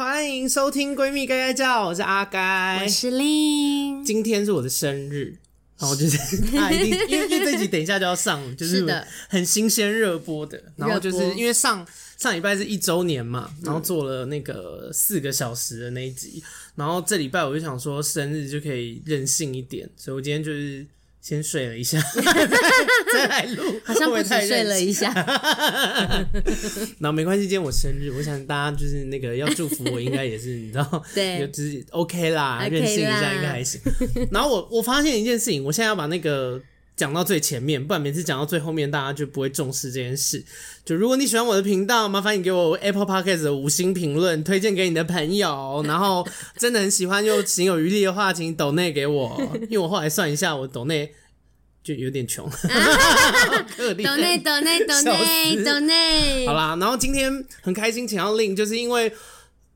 欢迎收听《闺蜜该该叫》，我是阿该，我是令。今天是我的生日，然后就是 他一定因为因为这集等一下就要上，就是很新鲜热播的。然后就是因为上上礼拜是一周年嘛，然后做了那个四个小时的那一集，然后这礼拜我就想说生日就可以任性一点，所以我今天就是。先睡了一下，再来录，好像不止睡了一下。那没关系，今天我生日，我想大家就是那个要祝福我，应该也是你知道，对，就是 OK 啦，任性一下应该还行。然后我我发现一件事情，我现在要把那个讲到最前面，不然每次讲到最后面，大家就不会重视这件事。就如果你喜欢我的频道，麻烦你给我 Apple Podcast 的五星评论，推荐给你的朋友。然后真的很喜欢又情有余力的话，请抖内给我，因为我后来算一下，我抖内。就有点穷，抖内抖内抖内抖内，好啦，然后今天很开心请到令，就是因为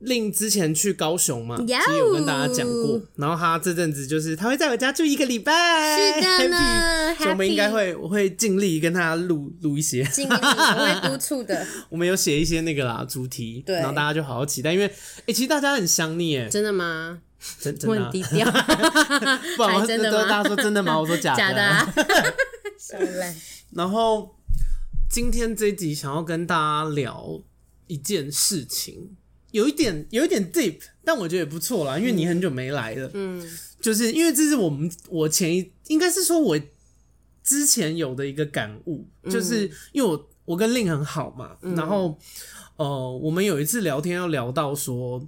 令之前去高雄嘛，其实有跟大家讲过，然后他这阵子就是他会在我家住一个礼拜，是的所以我们应该会我会尽力跟他录录一些，尽力我会督促的，我们有写一些那个啦主题，对，然后大家就好好期待，因为哎、欸，其实大家很想你哎，真的吗？真真的、啊，低调，不然我真的大家说真的吗？我说假的，假的、啊。然后今天这一集想要跟大家聊一件事情，有一点有一点 deep，但我觉得也不错啦，因为你很久没来了。嗯，就是因为这是我们我前一应该是说我之前有的一个感悟，就是因为我我跟令很好嘛，然后呃，我们有一次聊天要聊到说。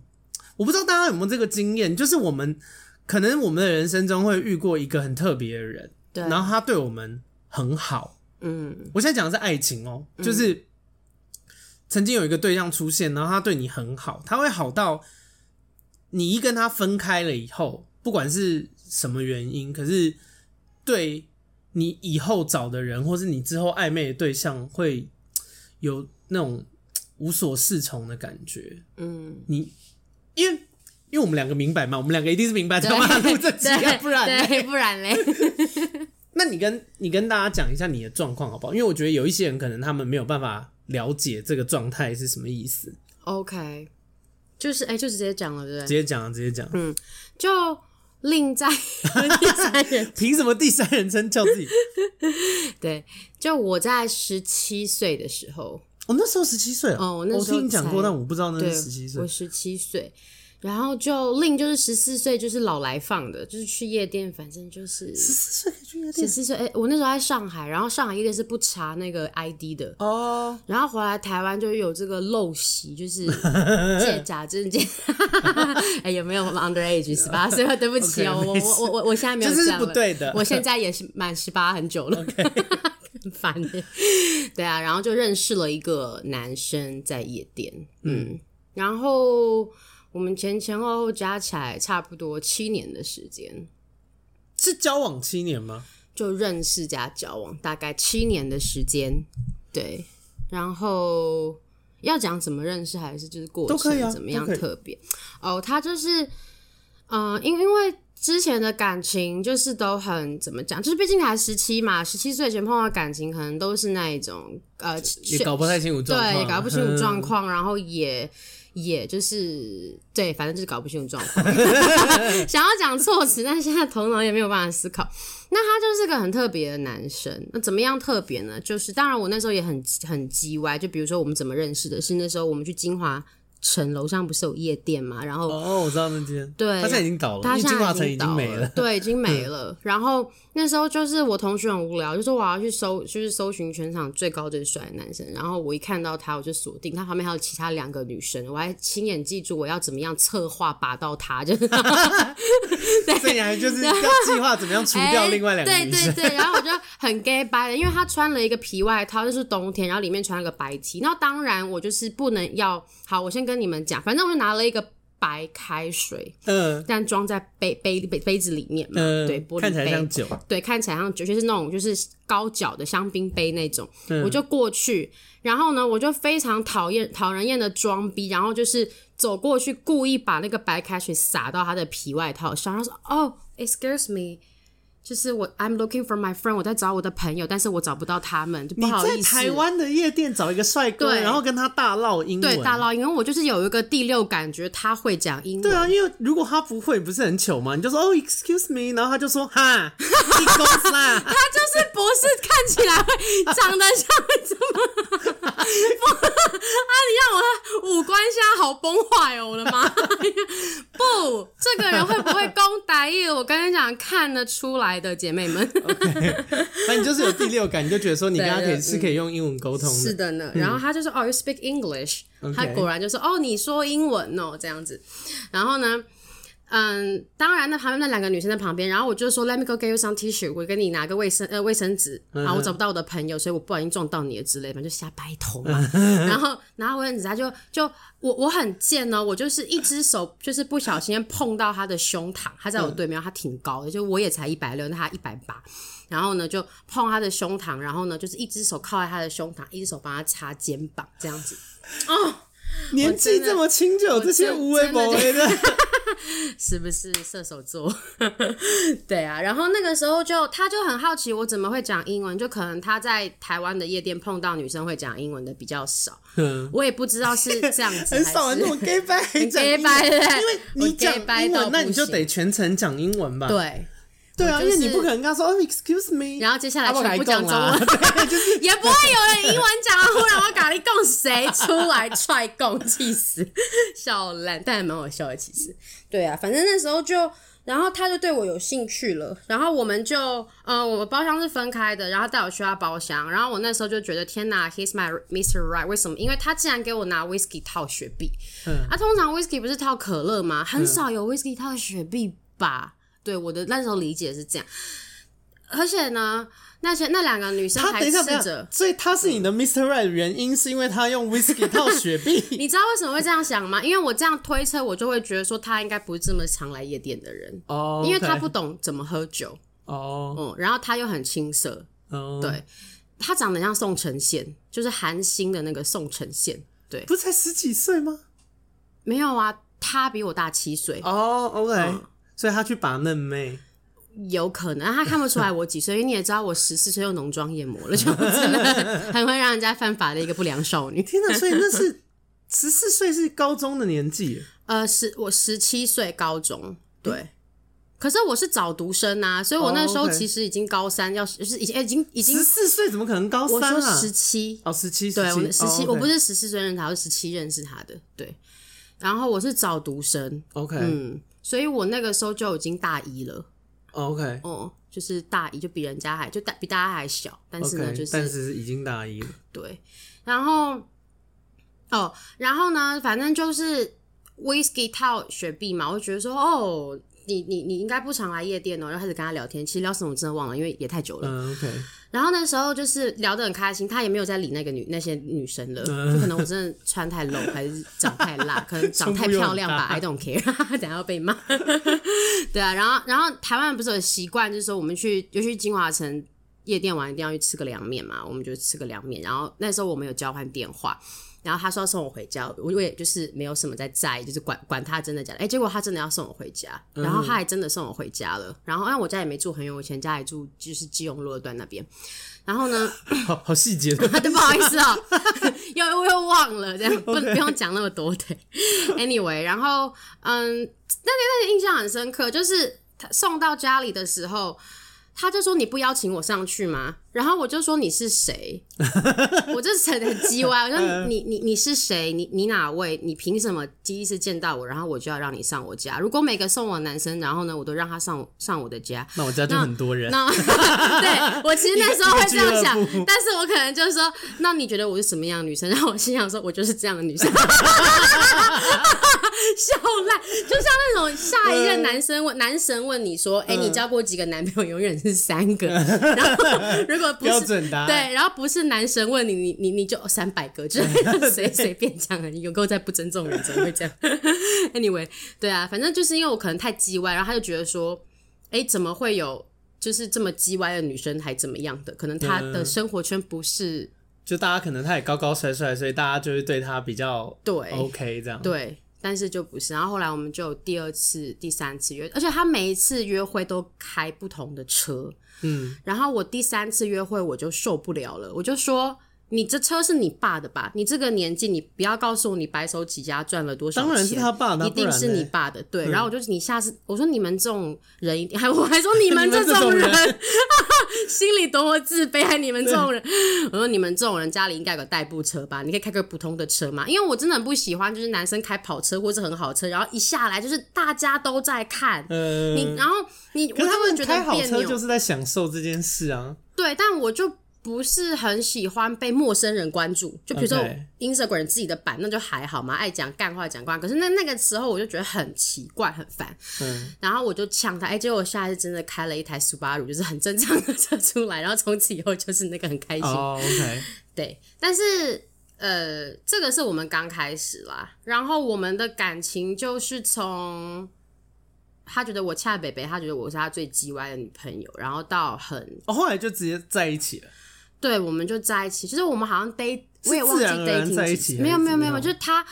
我不知道大家有没有这个经验，就是我们可能我们的人生中会遇过一个很特别的人，对，然后他对我们很好，嗯，我现在讲的是爱情哦，就是曾经有一个对象出现，然后他对你很好，他会好到你一跟他分开了以后，不管是什么原因，可是对你以后找的人，或是你之后暧昧的对象，会有那种无所适从的感觉，嗯，你。因为，因为我们两个明白嘛，我们两个一定是明白才把录这集，不然对，不然嘞。那你跟你跟大家讲一下你的状况好不好？因为我觉得有一些人可能他们没有办法了解这个状态是什么意思。OK，就是哎、欸，就直接讲了，对不对？直接讲了，直接讲。嗯，就另在第三人，凭什么第三人称叫自己？对，就我在十七岁的时候。我、哦、那时候十七岁哦，我那时候我听你讲过，但我不知道那是十七岁。我十七岁，然后就令就是十四岁，就是老来放的，就是去夜店，反正就是十四岁去夜店。十四岁，哎，我那时候在上海，然后上海夜店是不查那个 ID 的哦。然后回来台湾就有这个陋习，就是 借假证件。哎，有没有 underage 十八岁？对不起哦，我我我我我现在没有这样，这是不对的。我现在也是满十八很久了。Okay. 烦的，对啊，然后就认识了一个男生在夜店，嗯，嗯，然后我们前前后后加起来差不多七年的时间，是交往七年吗？就认识加交往大概七年的时间，对，然后要讲怎么认识，还是就是过程怎么样特别？哦，他就是，嗯、呃，因因为。之前的感情就是都很怎么讲，就是毕竟才十七嘛，十七岁前碰到感情可能都是那一种呃，也搞不太清楚状况，对，也搞不清楚状况，然后也也就是对，反正就是搞不清楚状况。想要讲措辞，但是现在头脑也没有办法思考。那他就是个很特别的男生，那怎么样特别呢？就是当然我那时候也很很叽歪，就比如说我们怎么认识的，是那时候我们去金华。城楼上不是有夜店嘛？然后哦，我知道那间。对，他现在已经倒了，他现在已经没了。对，已经 没了。然后那时候就是我同学很无聊，就说我要去搜，就是搜寻全场最高最帅的男生。然后我一看到他，我就锁定他旁边还有其他两个女生，我还亲眼记住我要怎么样策划拔到他，就是 对，所以你还就是要计划怎么样除掉另外两个女生。对对对，然后我就很 gay 掰的，因为他穿了一个皮外套，就是冬天，然后里面穿了个白 T。然后当然我就是不能要好，我先跟你们讲，反正我就。拿了一个白开水，嗯，但装在杯杯杯杯子里面嘛，嗯，对，玻璃杯，看起来像酒，对，看起来像酒，就是那种就是高脚的香槟杯那种，嗯，我就过去，然后呢，我就非常讨厌讨人厌的装逼，然后就是走过去，故意把那个白开水洒到他的皮外套上，然后说：“哦，excuse me。”就是我，I'm looking for my friend，我在找我的朋友，但是我找不到他们，就不好意思。你在台湾的夜店找一个帅哥，然后跟他大唠英文，对，大唠英文。我就是有一个第六感觉他会讲英文。对啊，因为如果他不会，不是很糗吗？你就说哦，excuse me，然后他就说哈，你公司啦。他就是不是看起来会长得像这么 不啊？你让我五官现在好崩坏哦，我的妈！不，这个人会不会讲台语？我跟你讲，看得出来。的姐妹们，OK，那你就是有第六感，你就觉得说你跟他可以是可以用英文沟通的，是的呢。然后他就说：“哦，you speak English。”他果然就说：“哦，你说英文哦，这样子。”然后呢？嗯，当然，那旁边那两个女生在旁边，然后我就说，Let me go get you some tissue，我给你拿个卫生呃卫生纸，然后我找不到我的朋友，所以我不小心撞到你了之类的，就瞎掰头嘛。然后拿卫生纸，他就就我我很贱哦，我就是一只手就是不小心碰到他的胸膛，他在我对面，他挺高的，就我也才一百六，那他一百八，然后呢就碰他的胸膛，然后呢就是一只手靠在他的胸膛，一只手帮他擦肩膀这样子。哦，年纪这么轻就有这些无微不微的。是不是射手座？对啊，然后那个时候就他就很好奇我怎么会讲英文，就可能他在台湾的夜店碰到女生会讲英文的比较少，嗯，我也不知道是这样子，很少人那种 gay 掰，gay 掰的，因为你讲英文，那你就得全程讲英文吧？对。对啊，因为你不可能跟他说哦，excuse me，然后接下来全部讲中文，对，就是也不会有人英文讲啊。忽然我咖喱贡谁出来踹贡，气死，笑烂，但还蛮好笑的其实。对啊，反正那时候就，然后他就对我有兴趣了，然后我们就，呃，我们包厢是分开的，然后带我去他包厢，然后我那时候就觉得天哪，he's my Mr. Right，为什么？因为他竟然给我拿 whisky 套雪碧，嗯，啊，通常 whisky 不是套可乐吗？很少有 whisky 套雪碧吧。对，我的那时候理解是这样，而且呢，那些那两个女生还试着，所以他是你的 Mr. Right 的原因是因为他用 Whisky 套雪碧。你知道为什么会这样想吗？因为我这样推测，我就会觉得说他应该不是这么常来夜店的人哦，oh. 因为他不懂怎么喝酒哦，oh. 嗯，然后他又很青涩哦，oh. 对，他长得像宋承宪，就是韩星的那个宋承宪，对，不是才十几岁吗？没有啊，他比我大七岁哦。嗯所以他去把嫩妹，有可能他看不出来我几岁，因为你也知道我十四岁又浓妆艳抹了，就真的很会让人家犯法的一个不良少女。天哪！所以那是 十四岁是高中的年纪？呃，十我十七岁高中，对。欸、可是我是早读生啊，所以我那时候其实已经高三，要就是已经已经已经十四岁，怎么可能高三啊？我说十七哦，十七，对，我十七，哦 okay、我不是十四岁认识他，我是十七认识他的，对。然后我是早读生，OK，嗯。所以我那个时候就已经大一了，OK，哦，就是大一，就比人家还就大比大家还小，但是呢，就是但是已经大一了，对，然后哦，然后呢，反正就是 whisky 套雪碧嘛，我就觉得说，哦，你你你应该不常来夜店哦，然后开始跟他聊天，其实聊什么我真的忘了，因为也太久了，嗯，OK。然后那时候就是聊得很开心，他也没有再理那个女那些女生了，嗯、就可能我真的穿太 low，还是长太辣，可能长太漂亮吧，I don't care，等下要被骂。对啊，然后然后台湾不是有习惯，就是说我们去尤其金华城夜店玩，一定要去吃个凉面嘛，我们就吃个凉面。然后那时候我们有交换电话。然后他说要送我回家，我也就是没有什么在在意，就是管管他真的假的。哎，结果他真的要送我回家，然后他还真的送我回家了。然后，因为我家也没住很远，我以前家里住就是基隆路段那边。然后呢，好好细节的，对，不好意思哦，又又忘了，这样不不用讲那么多的。Anyway，然后嗯，那个那个印象很深刻，就是他送到家里的时候。他就说，你不邀请我上去吗？然后我就说，你是谁？我就很很叽歪，我说你你你是谁？你你哪位？你凭什么第一次见到我，然后我就要让你上我家？如果每个送我男生，然后呢，我都让他上上我的家，那我家就很多人。对我其实那时候会这样 想，但是我可能就是说，那你觉得我是什么样的女生？然后我心想说，我就是这样的女生。笑烂，就像那种下一任男生问男神问你说：“哎、欸，你交过几个男朋友？永远是三个。”然后如果不是对，然后不是男神问你，你你你就三百个，就 随随便讲，你有够在不尊重人，怎么会这样？Anyway，对啊，反正就是因为我可能太叽歪，然后他就觉得说：“哎、欸，怎么会有就是这么叽歪的女生，还怎么样的？可能她的生活圈不是，就大家可能他也高高帅帅，所以大家就是对他比较对 OK 这样对。”但是就不是。然后后来我们就有第二次、第三次约，而且他每一次约会都开不同的车。嗯，然后我第三次约会我就受不了了，我就说。你这车是你爸的吧？你这个年纪，你不要告诉我你白手起家赚了多少钱。当然是他爸的，一定是你爸的。对，嗯、然后我就你下次我说你们这种人一定还我还说你们 这种人，种人 心里多么自卑，还你们这种人。我说你们这种人家里应该有个代步车吧？你可以开个普通的车嘛？因为我真的很不喜欢就是男生开跑车或者很好车，然后一下来就是大家都在看，嗯、你然后你我他们觉得开好车就是在享受这件事啊。对，但我就。不是很喜欢被陌生人关注，就比如说 Instagram 自己的版，那就还好嘛，爱讲干话讲干。可是那那个时候我就觉得很奇怪，很烦。嗯，然后我就呛他，哎、欸，结果我下一次真的开了一台 Subaru，就是很正常的车出来，然后从此以后就是那个很开心。对。但是呃，这个是我们刚开始啦，然后我们的感情就是从他觉得我恰北北，他觉得我是他最叽歪的女朋友，然后到很，哦，后来就直接在一起了。对，我们就在一起，就是我们好像 date，我也忘记 dating 在一起，没有没有没有，就是他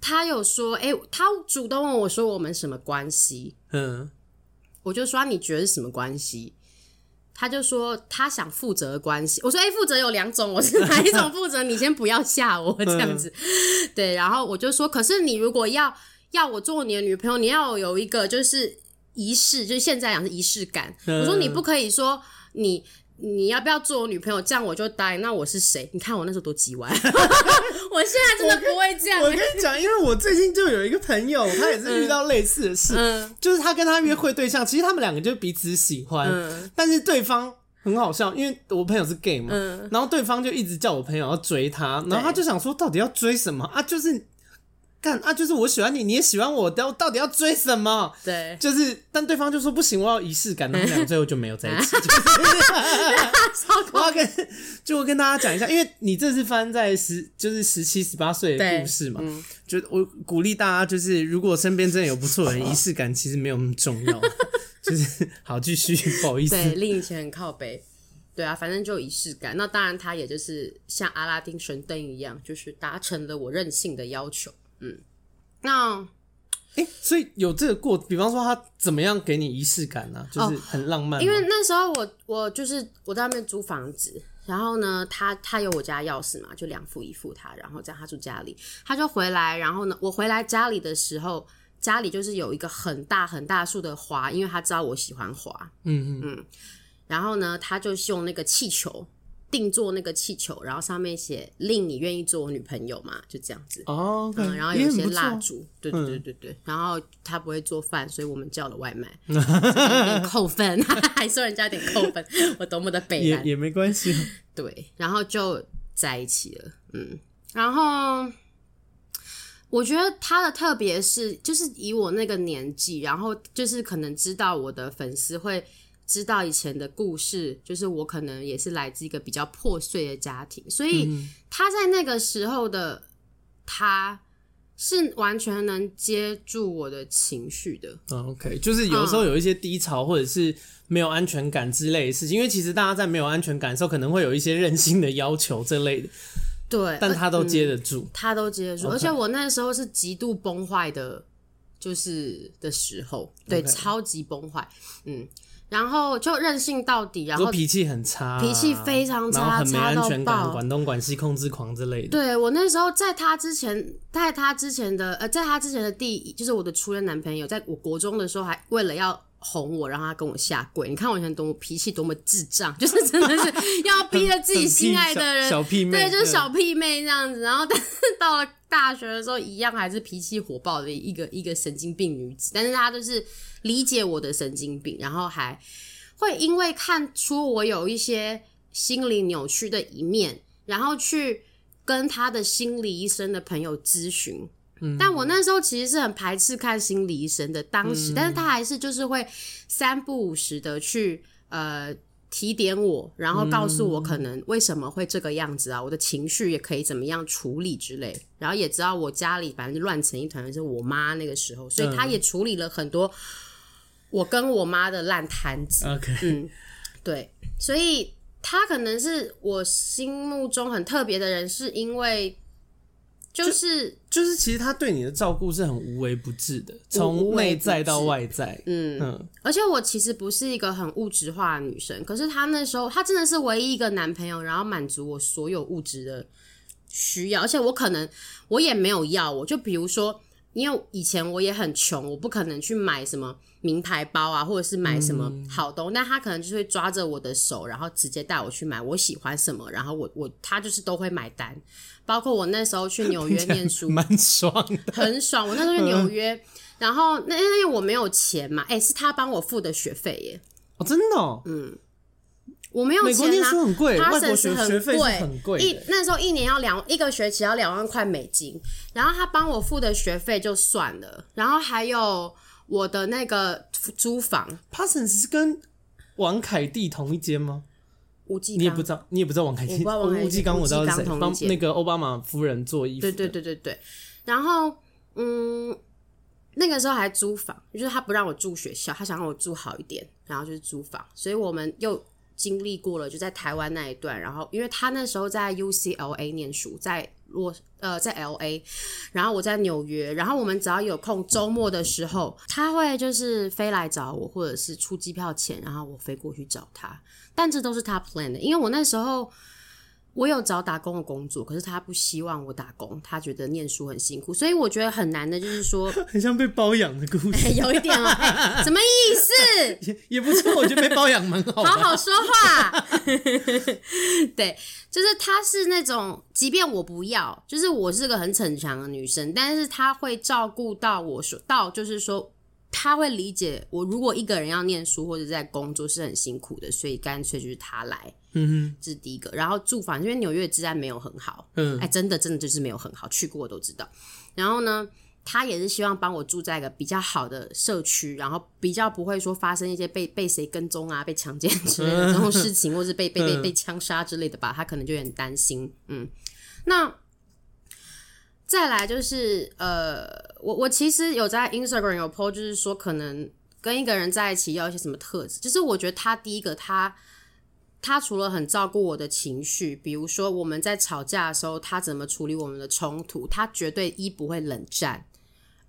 他有说，哎、欸，他主动问我说我们什么关系？嗯，我就说你觉得是什么关系？他就说他想负责的关系。我说哎，负责有两种，我是哪一种负责？你先不要吓我这样子。对，然后我就说，可是你如果要要我做你的女朋友，你要有一个就是仪式，就是现在讲是仪式感。我说你不可以说你。你要不要做我女朋友？这样我就答应。那我是谁？你看我那时候多叽歪。我现在真的不会这样。我跟你讲，因为我最近就有一个朋友，他也是遇到类似的事，嗯、就是他跟他约会对象，其实他们两个就彼此喜欢，嗯、但是对方很好笑，因为我朋友是 gay 嘛，嗯、然后对方就一直叫我朋友要追他，然后他就想说，到底要追什么啊？就是。干啊！就是我喜欢你，你也喜欢我，到到底要追什么？对，就是，但对方就说不行，我要仪式感，他们两个最后就没有在一起。我要跟，就我跟大家讲一下，因为你这是发生在十，就是十七、十八岁的故事嘛。嗯，就我鼓励大家，就是如果身边真的有不错的人，仪式感其实没有那么重要。就是好，继续，不好意思。对，另一前很靠北。对啊，反正就仪式感。那当然，他也就是像阿拉丁神灯一样，就是达成了我任性的要求。嗯，那，哎、欸，所以有这个过，比方说他怎么样给你仪式感呢、啊？就是很浪漫、哦。因为那时候我我就是我在外面租房子，然后呢，他他有我家钥匙嘛，就两副一副他，然后这样他住家里，他就回来，然后呢，我回来家里的时候，家里就是有一个很大很大树的花，因为他知道我喜欢花，嗯嗯嗯，然后呢，他就用那个气球。定做那个气球，然后上面写“令你愿意做我女朋友嘛？”就这样子。哦、okay, 嗯，然后有一些蜡烛，对对对对对。嗯、然后他不会做饭，所以我们叫了外卖，点扣分，还说人家点扣分，我多么的悲哀。也也没关系。对，然后就在一起了。嗯，然后我觉得他的特别是，就是以我那个年纪，然后就是可能知道我的粉丝会。知道以前的故事，就是我可能也是来自一个比较破碎的家庭，所以他在那个时候的他是完全能接住我的情绪的。OK，就是有时候有一些低潮或者是没有安全感之类的事情，因为其实大家在没有安全感的时候，可能会有一些任性的要求这类的。对，但他都接得住，嗯、他都接得住.而且我那时候是极度崩坏的，就是的时候，对.超级崩坏，嗯。然后就任性到底，然后脾气很差，啊，脾气非常差，很没安全感，管东管西，控制狂之类的。对，我那时候在他之前，在他之前的呃，在他之前的第一，就是我的初恋男朋友，在我国中的时候，还为了要哄我，让他跟我下跪。你看我以前多么脾气多么智障，就是真的是要逼着自己心爱的人，小屁妹，对，就是小屁妹这样子。然后但是到了大学的时候，一样还是脾气火爆的一个一个神经病女子。但是她就是理解我的神经病，然后还。会因为看出我有一些心理扭曲的一面，然后去跟他的心理医生的朋友咨询。嗯，但我那时候其实是很排斥看心理医生的，当时，嗯，但是他还是就是会三不五时的去呃提点我，然后告诉我可能为什么会这个样子啊，我的情绪也可以怎么样处理之类，然后也知道我家里反正乱成一团就是我妈那个时候，所以他也处理了很多。我跟我妈的烂摊子，Okay. 嗯，对，所以他可能是我心目中很特别的人，是因为就是就，就是，其实他对你的照顾是很无微不至的，从内在到外在。嗯嗯。而且我其实不是一个很物质化的女生，可是他那时候他真的是唯一一个男朋友，然后满足我所有物质的需要，而且我可能我也没有要我，就比如说，因为以前我也很穷，我不可能去买什么名牌包啊，或者是买什么好东西，但、嗯、他可能就会抓着我的手，然后直接带我去买我喜欢什么，然后我我他就是都会买单。包括我那时候去纽约 念书，蛮爽的，很爽。我那时候去纽约，嗯、然后那因为我没有钱嘛，哎、欸，是他帮我付的学费耶。哦，真的、哦？嗯，我没有钱、啊。美国念书很贵，他外国学学费很贵。一那时候一年要两一个学期要两万块美金，然后他帮我付的学费就算了，然后还有我的那个租房。Parsons 是跟王凯蒂同一间吗？吴继你也不知道，你也不知道王凯蒂。吴继刚我知道是谁，帮那个奥巴马夫人做衣服。对对对对对。然后，嗯，那个时候还租房，就是他不让我住学校，他想让我住好一点，然后就是租房。所以我们又经历过了，就在台湾那一段。然后，因为他那时候在 UCLA 念书，在我呃在 LA，然后我在纽约。然后我们只要有空周末的时候，他会就是飞来找我，或者是出机票钱，然后我飞过去找他。但这都是他 plan 的，因为我那时候我有找打工的工作，可是他不希望我打工，他觉得念书很辛苦，所以我觉得很难的，就是说 很像被包养的故事，欸、有一点哦、喔欸，什么意思？也也不错，我觉得被包养蛮好，好好说话。对，就是他是那种，即便我不要，就是我是个很逞强的女生，但是他会照顾到我说到，就是说。他会理解我，如果一个人要念书或者在工作是很辛苦的，所以干脆就是他来。嗯哼，这是第一个。然后住房，因为纽约治安没有很好，嗯，哎，真的真的就是没有很好，去过我都知道。然后呢，他也是希望帮我住在一个比较好的社区，然后比较不会说发生一些被被谁跟踪啊、被强奸之类的这种事情，或是被被被 被枪杀之类的吧，他可能就有点担心。嗯，那。再来就是，呃，我我其实有在 Instagram 有 po，就是说可能跟一个人在一起要一些什么特质，就是我觉得他第一个他他除了很照顾我的情绪，比如说我们在吵架的时候，他怎么处理我们的冲突，他绝对一不会冷战，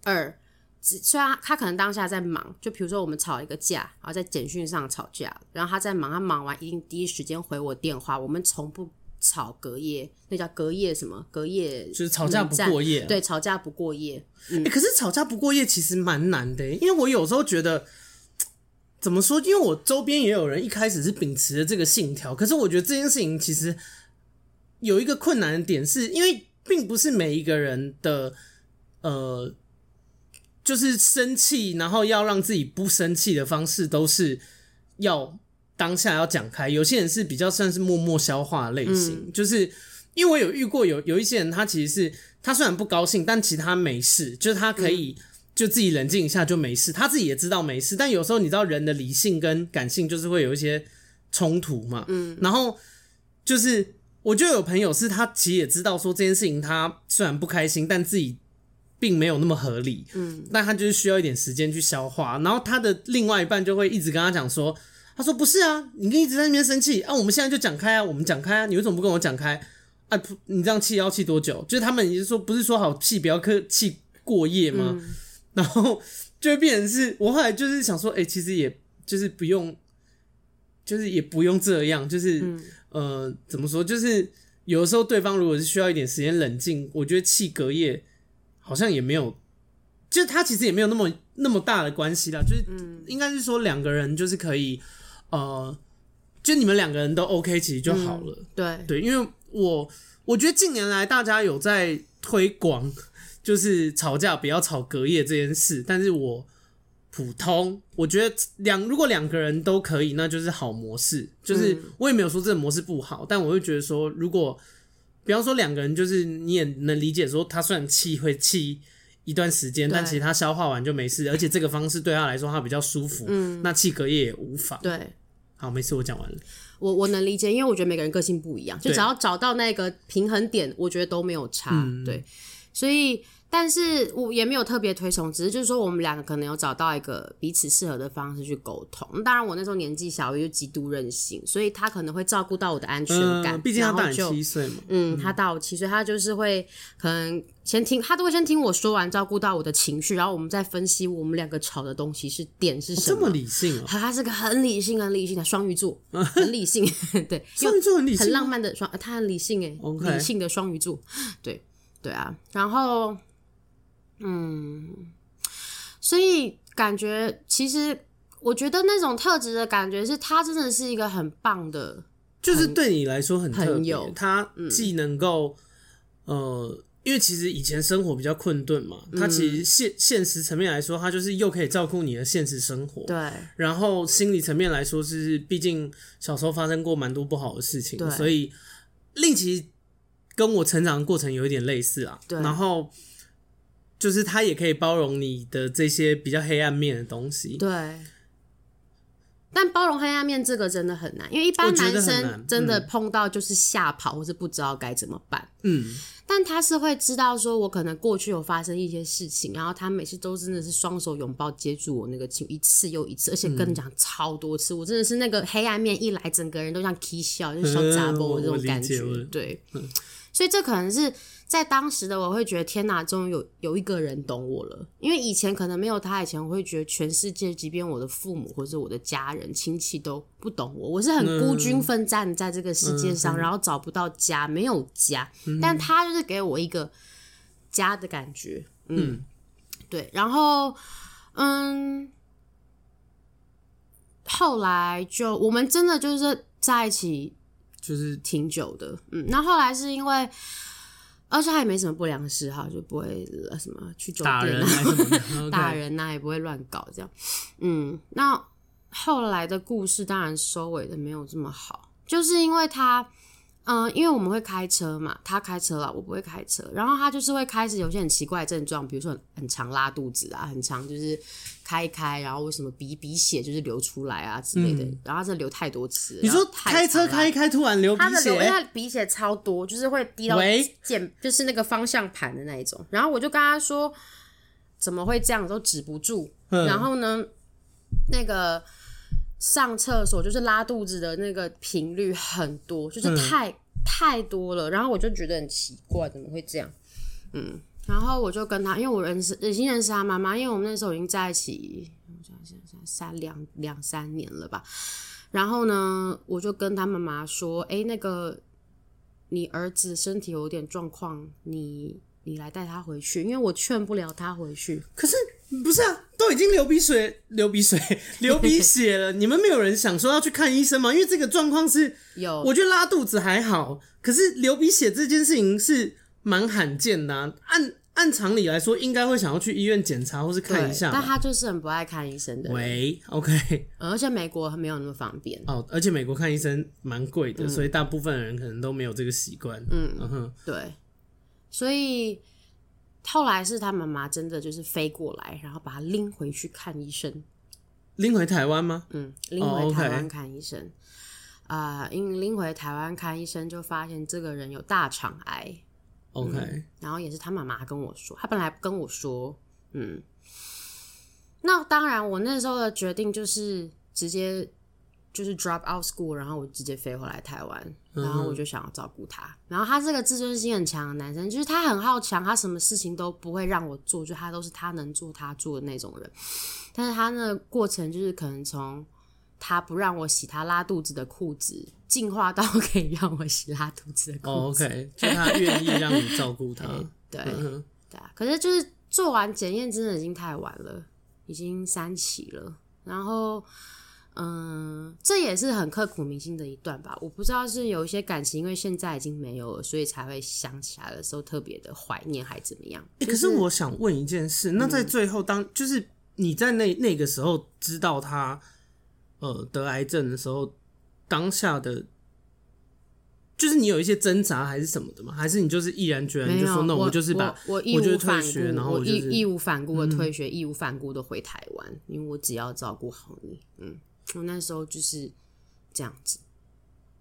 二虽然他可能当下在忙，就比如说我们吵一个架，然后在简讯上吵架，然后他在忙，他忙完一定第一时间回我电话，我们从不。吵隔夜，那叫隔夜什么？隔夜就是吵架不过夜，啊。对，吵架不过夜。嗯欸，可是吵架不过夜其实蛮难的，因为我有时候觉得，怎么说？因为我周边也有人一开始是秉持着这个信条，可是我觉得这件事情其实有一个困难的点是，是因为并不是每一个人的呃，就是生气，然后要让自己不生气的方式都是要。当下要讲开，有些人是比较算是默默消化类型，嗯、就是因为我有遇过有有一些人，他其实是他虽然不高兴，但其实他没事，就是他可以就自己冷静一下就没事，他自己也知道没事，但有时候你知道人的理性跟感性就是会有一些冲突嘛，嗯，然后就是我就有朋友是他其实也知道说这件事情他虽然不开心，但自己并没有那么合理，嗯，但他就是需要一点时间去消化，然后他的另外一半就会一直跟他讲说。他说：“不是啊，你一直在那边生气啊，我们现在就讲开啊，我们讲开啊，你为什么不跟我讲开啊？你这样气要气多久？就是他们也是说，不是说好气不要客气过夜吗？嗯、然后就会变成是，我后来就是想说，哎、欸，其实也就是不用，就是也不用这样，就是、嗯、呃，怎么说？就是有的时候对方如果是需要一点时间冷静，我觉得气隔夜好像也没有。”就他其实也没有那么那么大的关系啦，就是应该是说两个人就是可以，呃，就你们两个人都 OK，其实就好了。嗯、对对，因为我我觉得近年来大家有在推广，就是吵架不要吵隔夜这件事，但是我普通，我觉得两如果两个人都可以，那就是好模式。就是我也没有说这个模式不好，但我会觉得说，如果比方说两个人，就是你也能理解说，他虽然气会气。一段时间，但其实他消化完就没事，而且这个方式对他来说他比较舒服。嗯，那气隔夜也无妨。对，好，没事，我讲完了。我我能理解，因为我觉得每个人个性不一样，就只要找到那个平衡点，我觉得都没有差。嗯、对，所以但是我也没有特别推崇，只是就是说我们两个可能有找到一个彼此适合的方式去沟通。当然，我那时候年纪小，我又极度任性，所以他可能会照顾到我的安全感。毕、嗯、竟他大我七岁嘛。嗯，他大我七岁，他就是会可能先听，他都会先听我说完，照顾到我的情绪，然后我们再分析我们两个吵的东西是点是什么。哦、这么理性啊！他是个很理性、很理性的双鱼座，很理性。对，双鱼座很理性，很浪漫的双，他很理性诶.理性的双鱼座。对，对啊，然后。嗯，所以感觉其实我觉得那种特质的感觉是，他真的是一个很棒的，就是对你来说很特别。他既能够、嗯、呃，因为其实以前生活比较困顿嘛，他其实现现实层面来说，他就是又可以照顾你的现实生活，对。然后心理层面来说，是毕竟小时候发生过蛮多不好的事情，所以令其跟我成长的过程有一点类似啊。对，然后。就是他也可以包容你的这些比较黑暗面的东西，对。但包容黑暗面这个真的很难，因为一般男生真的碰到就是吓跑，或是不知道该怎么办。嗯。但他是会知道说，我可能过去有发生一些事情，然后他每次都真的是双手拥抱接住我那个情，一次又一次，而且跟你讲超多次，我真的是那个黑暗面一来，整个人都像起笑，就是小杂波这种感觉。对。所以这可能是。在当时的我会觉得天哪，终于有有一个人懂我了。因为以前可能没有他，以前我会觉得全世界，即便我的父母或者我的家人亲戚都不懂我，我是很孤军奋战在这个世界上，嗯、然后找不到家，没有家。嗯、但他就是给我一个家的感觉。嗯，嗯对。然后，嗯，后来就我们真的就是在一起，就是挺久的。嗯，那后来是因为。而且他也没什么不良嗜好，就不会什么去酒店啊，打人，打人啊，也不会乱搞这样。嗯，那后来的故事当然收尾的没有这么好，就是因为他。嗯、呃，因为我们会开车嘛，他开车了，我不会开车。然后他就是会开始有些很奇怪的症状，比如说很很常拉肚子啊，很常就是开一开，然后为什么鼻鼻血就是流出来啊之类的。嗯、然后这流太多次，你说开车开一开突然流鼻血，他的流，因为他鼻血超多，就是会滴到键，就是那个方向盘的那一种。然后我就跟他说，怎么会这样都止不住。然后呢，那个。上厕所就是拉肚子的那个频率很多，就是太、嗯、太多了，然后我就觉得很奇怪，怎么会这样？嗯，然后我就跟他，因为我认识已经认识他妈妈，因为我们那时候已经在一起，我想想想三两两三年了吧。然后呢，我就跟他妈妈说：“哎、欸，那个你儿子身体有点状况，你你来带他回去，因为我劝不了他回去。”可是。不是啊，都已经流鼻水、流鼻水、流鼻血了，你们没有人想说要去看医生吗？因为这个状况是有，我觉得拉肚子还好，可是流鼻血这件事情是蛮罕见的啊。按按常理来说，应该会想要去医院检查或是看一下。但他就是很不爱看医生的。喂，OK，而且美国没有那么方便哦，而且美国看医生蛮贵的，嗯，所以大部分的人可能都没有这个习惯。嗯嗯哼，对，所以。后来是他妈妈真的就是飞过来，然后把他拎回去看医生，拎回台湾吗？嗯，拎回台湾看医生。啊、oh, okay. 呃，因拎回台湾看医生，就发现这个人有大肠癌。OK，、嗯、然后也是他妈妈跟我说，他本来跟我说，嗯，那当然，我那时候的决定就是直接。就是 drop out school，然后我直接飞回来台湾，然后我就想要照顾他。然后他这个自尊心很强的男生，就是他很好强，他什么事情都不会让我做，就他都是他能做他做的那种人。但是他那个过程就是可能从他不让我洗他拉肚子的裤子，进化到可以让我洗拉肚子的裤子。Oh, OK，就他愿意让你照顾他。对对啊，可是就是做完检验真的已经太晚了，已经三期了，然后。嗯，这也是很刻骨铭心的一段吧。我不知道是有一些感情，因为现在已经没有了，所以才会想起来的时候特别的怀念，还怎么样？欸，可是我想问一件事，那在最后当，当就是你在那那个时候知道他呃得癌症的时候，当下的就是你有一些挣扎还是什么的吗？还是你就是毅然决然就说，那我就是把我，我义无反顾，然后我义义无反顾的退学，义无反顾的回台湾，因为我只要照顾好你，嗯。我那时候就是这样子，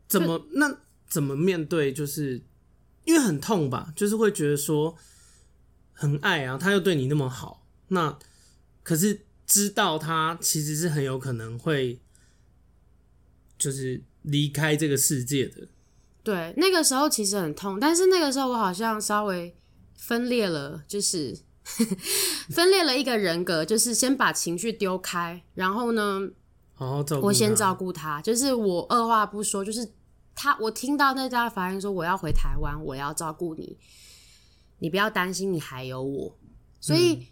怎么那怎么面对？就是因为很痛吧，就是会觉得说很爱啊，他又对你那么好，那可是知道他其实是很有可能会就是离开这个世界的。对，那个时候其实很痛，但是那个时候我好像稍微分裂了，就是 分裂了一个人格，就是先把情绪丢开，然后呢，我先照顾他，就是我二话不说，就是他，我听到那家法院说我要回台湾，我要照顾你。你不要担心，你还有我，所以、嗯、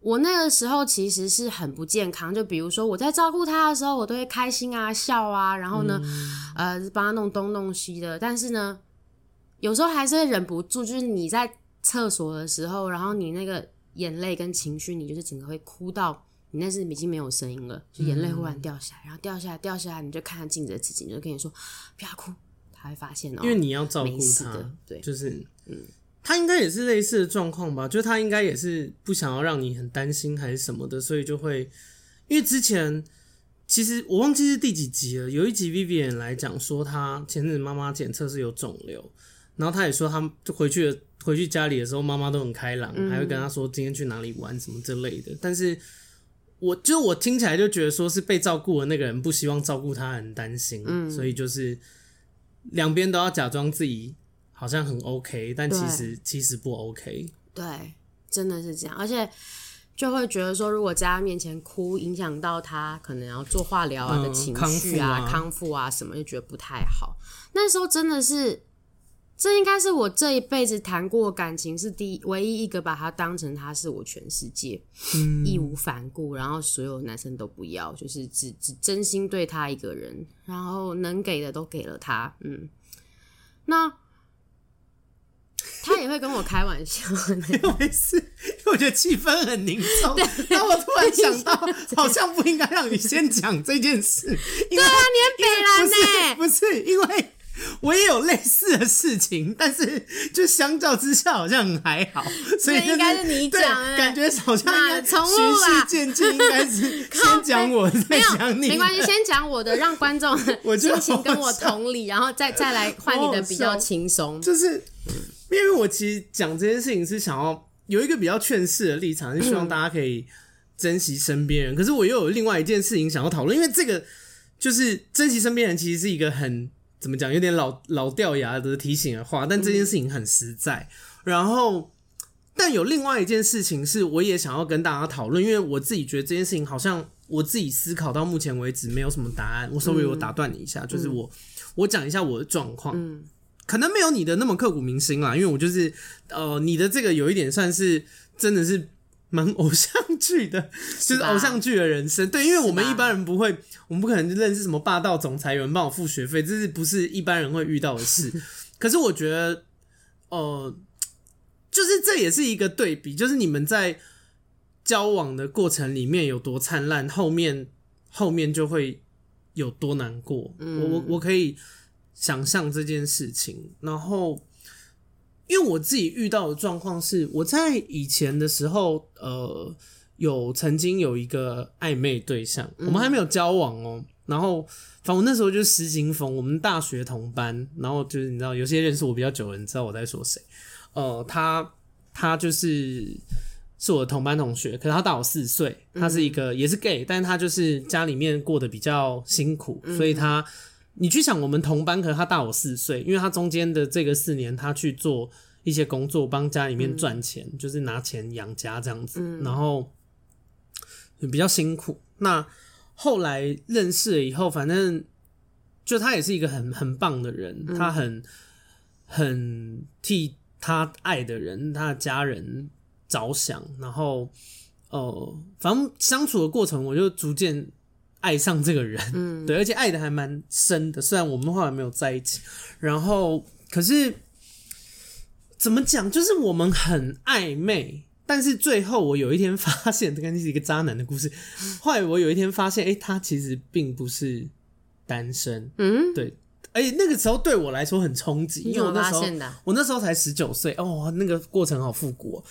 我那个时候其实是很不健康。就比如说我在照顾他的时候，我都会开心啊、笑啊，然后呢，嗯、呃，帮他弄东弄西的。但是呢，有时候还是会忍不住，就是你在厕所的时候，然后你那个眼泪跟情绪，你就是整个会哭到你那是已经没有声音了，就眼泪忽然掉下来，然后掉下来，掉下来，你就看着镜子的自己，你就跟你说不要哭，他会发现哦、喔，因为你要照顾他，对，就是嗯。他应该也是类似的状况吧，就他应该也是不想要让你很担心还是什么的，所以就会，因为之前其实我忘记是第几集了，有一集 Vivian 来讲说他前阵子妈妈检测是有肿瘤，然后他也说他就回去了，回去家里的时候妈妈都很开朗，还会跟他说今天去哪里玩什么之类的，但是我就我听起来就觉得说是被照顾的那个人不希望照顾他很担心，所以就是两边都要假装自己。好像很 OK，但其实其实不 OK。对，真的是这样，而且就会觉得说，如果在他面前哭，影响到他可能要做化疗啊的情绪啊、康复啊什么，就觉得不太好。那时候真的是，这应该是我这一辈子谈过感情是第一唯一一个把他当成他是我全世界，嗯，义无反顾，然后所有男生都不要，就是只只真心对他一个人，然后能给的都给了他，嗯，那。他也会跟我开玩笑，没事，因为我觉得气氛很凝重。那我突然想到，好像不应该让你先讲这件事。对啊，你很北烂呢？不是，因为我也有类似的事情，但是就相较之下好像还好，所以应该是你讲。感觉好像循序渐进，应该是 先讲我，再讲你。没关系，先讲我的，让观众心情跟我同理，然后再再来换你的比较轻松。就是。因为我其实讲这件事情是想要有一个比较劝世的立场，是希望大家可以珍惜身边人。可是我又有另外一件事情想要讨论，因为这个就是珍惜身边人，其实是一个很怎么讲，有点老老掉牙的提醒的话。但这件事情很实在。然后，但有另外一件事情是，我也想要跟大家讨论，因为我自己觉得这件事情好像我自己思考到目前为止没有什么答案。我稍微我打断你一下，就是我我讲一下我的状况。可能没有你的那么刻骨铭心啦，因为我就是，呃，你的这个有一点算是真的是蛮偶像剧的，就是偶像剧的人生。对，因为我们一般人不会，我们不可能认识什么霸道总裁，有人帮我付学费，这是不是一般人会遇到的事？可是我觉得，呃，就是这也是一个对比，就是你们在交往的过程里面有多灿烂，后面后面就会有多难过。嗯，我我我可以。想象这件事情，然后因为我自己遇到的状况是，我在以前的时候，呃，有曾经有一个暧昧对象，我们还没有交往哦。然后，反正我那时候就是失心疯，我们大学同班，然后就是你知道，有些认识我比较久的人知道我在说谁。呃，他他就是是我的同班同学，可是他大我四岁，他是一个也是 gay，但是他就是家里面过得比较辛苦，所以他。你去想，我们同班，可是他大我四岁，因为他中间的这个四年，他去做一些工作，帮家里面赚钱，嗯、就是拿钱养家这样子，嗯、然后比较辛苦。那后来认识了以后，反正就他也是一个很很棒的人，他很很替他爱的人，他的家人着想，然后呃，反正相处的过程，我就逐渐。爱上这个人，嗯，对，而且爱的还蛮深的。虽然我们后来没有在一起，然后可是怎么讲，就是我们很暧昧。但是最后我有一天发现，这个是一个渣男的故事。后来我有一天发现，哎、欸，他其实并不是单身。嗯，对。而且那个时候对我来说很冲击，因为我那时候我那时候才十九岁哦，那个过程好复古。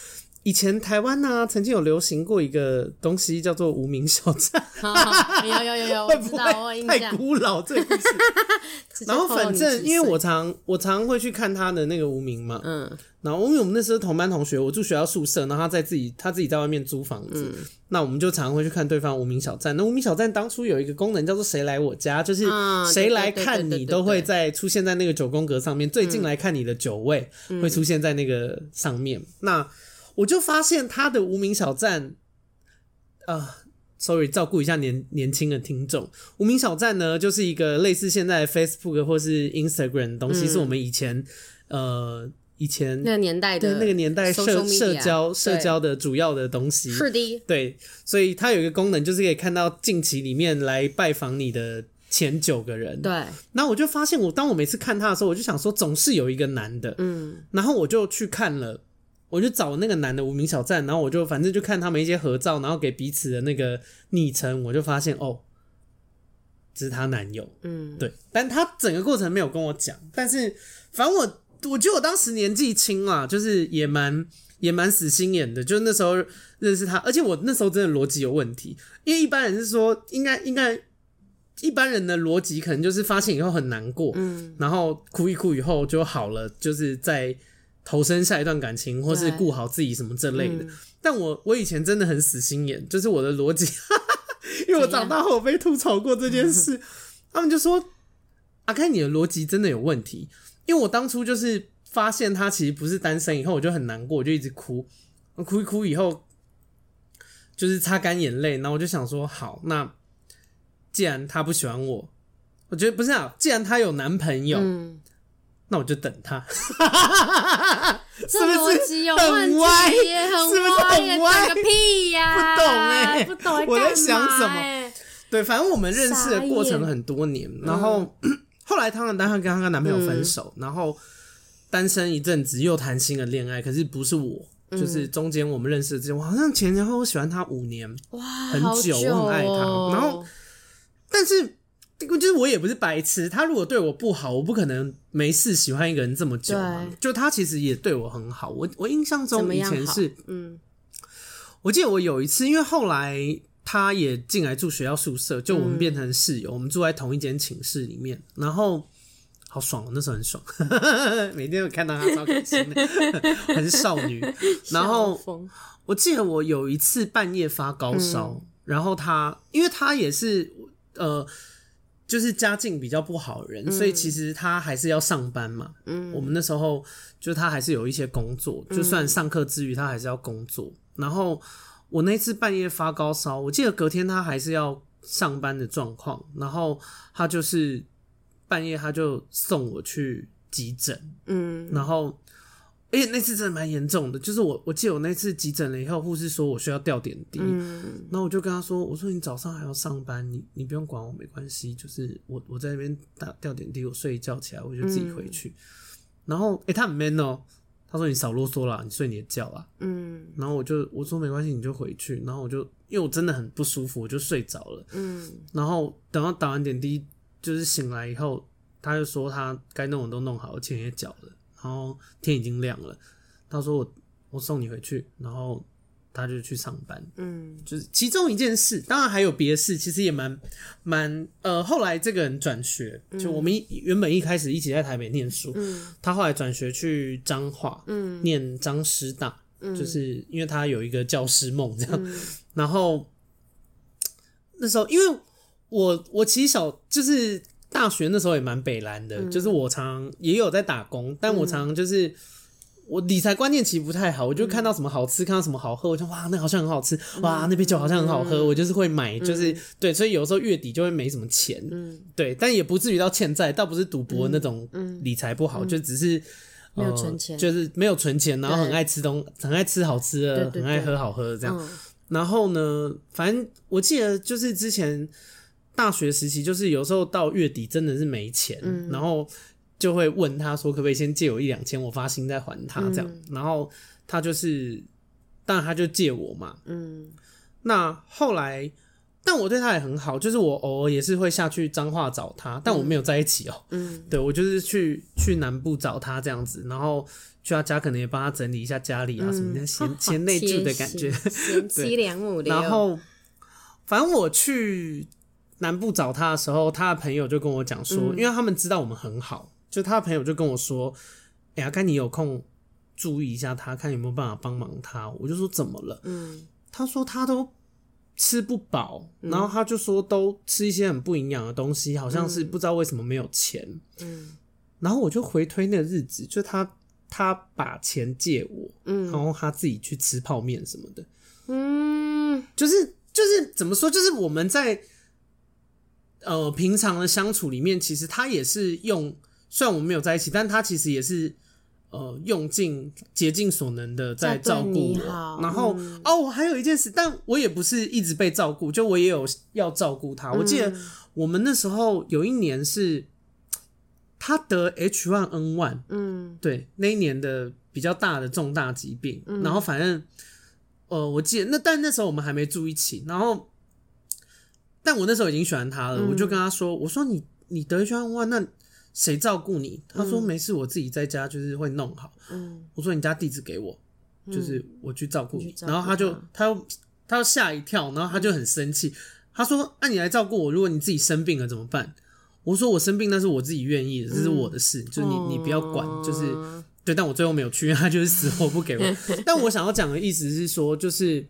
以前台湾呢、啊，曾经有流行过一个东西叫做无名小站，有有有有，我知道，我太古老这个故事。然后反正因为我常我常会去看他的那个无名嘛，嗯，然后因为我们那时候同班同学，我住学校宿舍，然后他在自己他自己在外面租房子，嗯、那我们就常常会去看对方无名小站。那无名小站当初有一个功能叫做“谁来我家”，就是谁来看你都会在出现在那个九宫格上面，最近来看你的九位会出现在那个上面。嗯、那我就发现他的无名小站，呃，sorry，照顾一下年年轻的听众。无名小站呢，就是一个类似现在 Facebook 或是 Instagram 的东西，嗯、是我们以前呃以前那个年代的那个年代社社交社交的主要的东西。是的，对，所以它有一个功能，就是可以看到近期里面来拜访你的前九个人。对，然后我就发现，我当我每次看他的时候，我就想说，总是有一个男的，嗯，然后我就去看了。我就找那个男的无名小站，然后我就反正就看他们一些合照，然后给彼此的那个昵称，我就发现哦，这是她男友，嗯，对，但她整个过程没有跟我讲，但是反正我我觉得我当时年纪轻啊，就是也蛮也蛮死心眼的，就那时候认识他，而且我那时候真的逻辑有问题，因为一般人是说应该应该一般人的逻辑可能就是发现以后很难过，嗯，然后哭一哭以后就好了，就是在。投身下一段感情，或是顾好自己什么这类的。嗯、但我我以前真的很死心眼，就是我的逻辑，因为我长大后被吐槽过这件事，他们就说：“阿开，你的逻辑真的有问题。”因为我当初就是发现他其实不是单身，以后我就很难过，我就一直哭，哭一哭以后就是擦干眼泪，然后我就想说：“好，那既然他不喜欢我，我觉得不是啊，既然他有男朋友。嗯”那我就等他，这逻辑有问题耶，很歪个屁呀！不懂哎，不懂我在想什么？对，反正我们认识的过程很多年，然后 后来她跟她跟她男朋友分手，然后单身一阵子，又谈新的恋爱，可是不是我，就是中间我们认识的这种，我好像前前后后喜欢他五年，哇，很久，我很爱他，然后但是。就是我也不是白痴，他如果对我不好，我不可能没事喜欢一个人这么久嘛。就他其实也对我很好，我我印象中以前是，嗯，我记得我有一次，因为后来他也进来住学校宿舍，就我们变成室友，嗯、我们住在同一间寝室里面，然后好爽哦，那时候很爽，每天都看到他超开心的，还是少女。然后我记得我有一次半夜发高烧，嗯、然后他因为他也是呃。就是家境比较不好的人，嗯、所以其实他还是要上班嘛。嗯，我们那时候就他还是有一些工作，就算上课之余，他还是要工作。嗯、然后我那次半夜发高烧，我记得隔天他还是要上班的状况，然后他就是半夜他就送我去急诊。嗯，然后。哎、欸，那次真的蛮严重的，就是我我记得我那次急诊了以后，护士说我需要吊点滴，嗯，然后我就跟他说，我说你早上还要上班，你你不用管我，没关系，就是我我在那边打吊点滴，我睡一觉起来我就自己回去。嗯、然后哎、欸，他很 man 哦，他说你少啰嗦啦，你睡你的觉啦，嗯，然后我就我说没关系，你就回去，然后我就因为我真的很不舒服，我就睡着了，嗯，然后等到打完点滴，就是醒来以后，他就说他该弄的都弄好，钱也缴了。然后天已经亮了，他说我我送你回去，然后他就去上班。嗯，就是其中一件事，当然还有别的事，其实也蛮蛮呃。后来这个人转学，就我们原本一开始一起在台北念书，嗯，他后来转学去彰化，嗯，念彰师大，嗯，就是因为他有一个教师梦这样。嗯，然后那时候，因为我我其实小就是。大学那时候也蛮北蓝的，嗯、就是我常也有在打工，但我常就是、嗯、我理财观念其实不太好，我就看到什么好吃，嗯、看到什么好喝，我就哇，那好像很好吃，哇，那杯酒好像很好喝，嗯、我就是会买，就是、嗯、对，所以有时候月底就会没什么钱，嗯，对，但也不至于到欠债，倒不是赌博那种理财不好，嗯。嗯、就只是、呃、没有存钱，就是没有存钱，然后很爱吃东，对很爱吃好吃的，很爱喝好喝的这样，嗯、然后呢，反正我记得就是之前。大学时期就是有时候到月底真的是没钱，嗯、然后就会问他说可不可以先借我一两千，我发薪再还他这样。嗯、然后他就是，当然他就借我嘛。嗯。那后来但我对他也很好，就是我偶尔也是会下去彰化找他，但我没有在一起哦、喔。嗯，对，我就是去去南部找他这样子，然后去他家可能也帮他整理一下家里啊什么的，贤贤 内助的感觉，贤妻良母的。然后，反正我去南部找他的时候，他的朋友就跟我讲说，嗯、因为他们知道我们很好，就他的朋友就跟我说：“哎呀，看你有空注意一下他，看有没有办法帮忙他。”我就说：“怎么了？”嗯，他说他都。吃不饱，然后他就说都吃一些很不营养的东西，好像是不知道为什么没有钱。嗯，然后我就回推那个日子，就他他把钱借我，嗯，然后他自己去吃泡面什么的，嗯，就是就是怎么说，就是我们在呃平常的相处里面，其实他也是用，虽然我们没有在一起，但他其实也是。呃，用尽竭尽所能的在照顾我，然后、嗯、哦，我还有一件事，但我也不是一直被照顾，就我也有要照顾他。嗯、我记得我们那时候有一年是他得 H1N1，嗯，对，那一年的比较大的重大疾病，嗯、然后反正呃，我记得那但那时候我们还没住一起，然后但我那时候已经喜欢他了，嗯、我就跟他说，我说你你得一千万那。谁照顾你？他说没事，我自己在家就是会弄好。嗯，我说你家地址给我，就是我去照顾你。然后他就他又他又吓一跳，然后他就很生气。他说：“那你来照顾我，如果你自己生病了怎么办？”我说：“我生病那是我自己愿意的，这是我的事，就是你你不要管。”就是对，但我最后没有去，他就是死活不给我。但我想要讲的意思是说，就是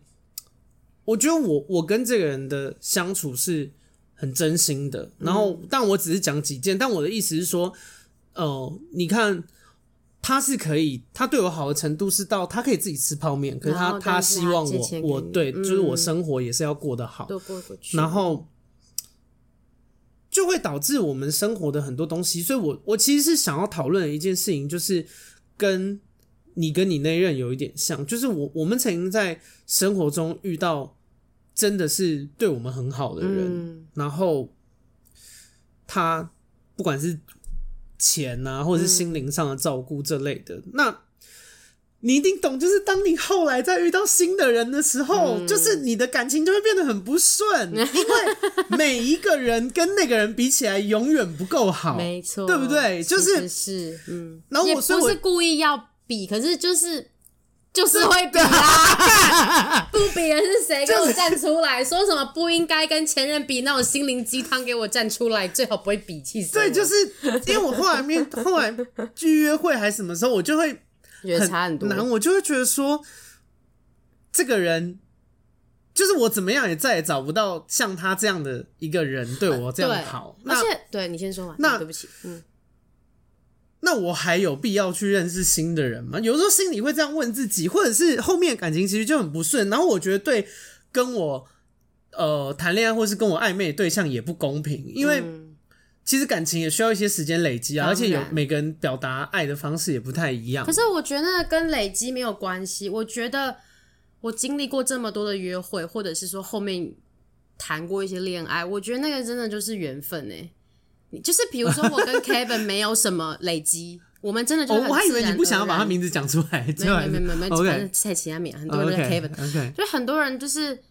我觉得我我跟这个人的相处是。很真心的，然后，但我只是讲几件，但我的意思是说，呃，你看，他是可以，他对我好的程度是到他可以自己吃泡面，可是他他希望我我对，就是我生活也是要过得好，然后就会导致我们生活的很多东西，所以我我其实是想要讨论的一件事情，就是跟你跟你那任有一点像，就是我我们曾经在生活中遇到。真的是对我们很好的人，嗯、然后他不管是钱啊，或者是心灵上的照顾这类的，嗯、那你一定懂。就是当你后来再遇到新的人的时候，嗯、就是你的感情就会变得很不顺，因为每一个人跟那个人比起来，永远不够好，没错，对不对？就是是，嗯，然后我也不是故意要比，可是就是。就是会比啊，不比的是谁？给我站出来说什么不应该跟前任比那种心灵鸡汤，给我站出来，最好不会比，气死。对，就是因为我后来面后来去约会还是什么时候，我就会觉得差很多，难，我就会觉得说，这个人就是我怎么样也再也找不到像他这样的一个人对我这样好。而且，对你先说嘛，那对不起，嗯。那我还有必要去认识新的人吗？有时候心里会这样问自己，或者是后面感情其实就很不顺，然后我觉得对跟我呃谈恋爱或是跟我暧昧的对象也不公平，因为其实感情也需要一些时间累积啊，而且有每个人表达爱的方式也不太一样。可是我觉得那跟累积没有关系，我觉得我经历过这么多的约会，或者是说后面谈过一些恋爱，我觉得那个真的就是缘分哎。就是比如说，我跟 Kevin 没有什么累积，我们真的就。我还以为你不想要把他名字讲出来，没有没有没有没有，反正在其他名很多人在 Kevin，就很多人就是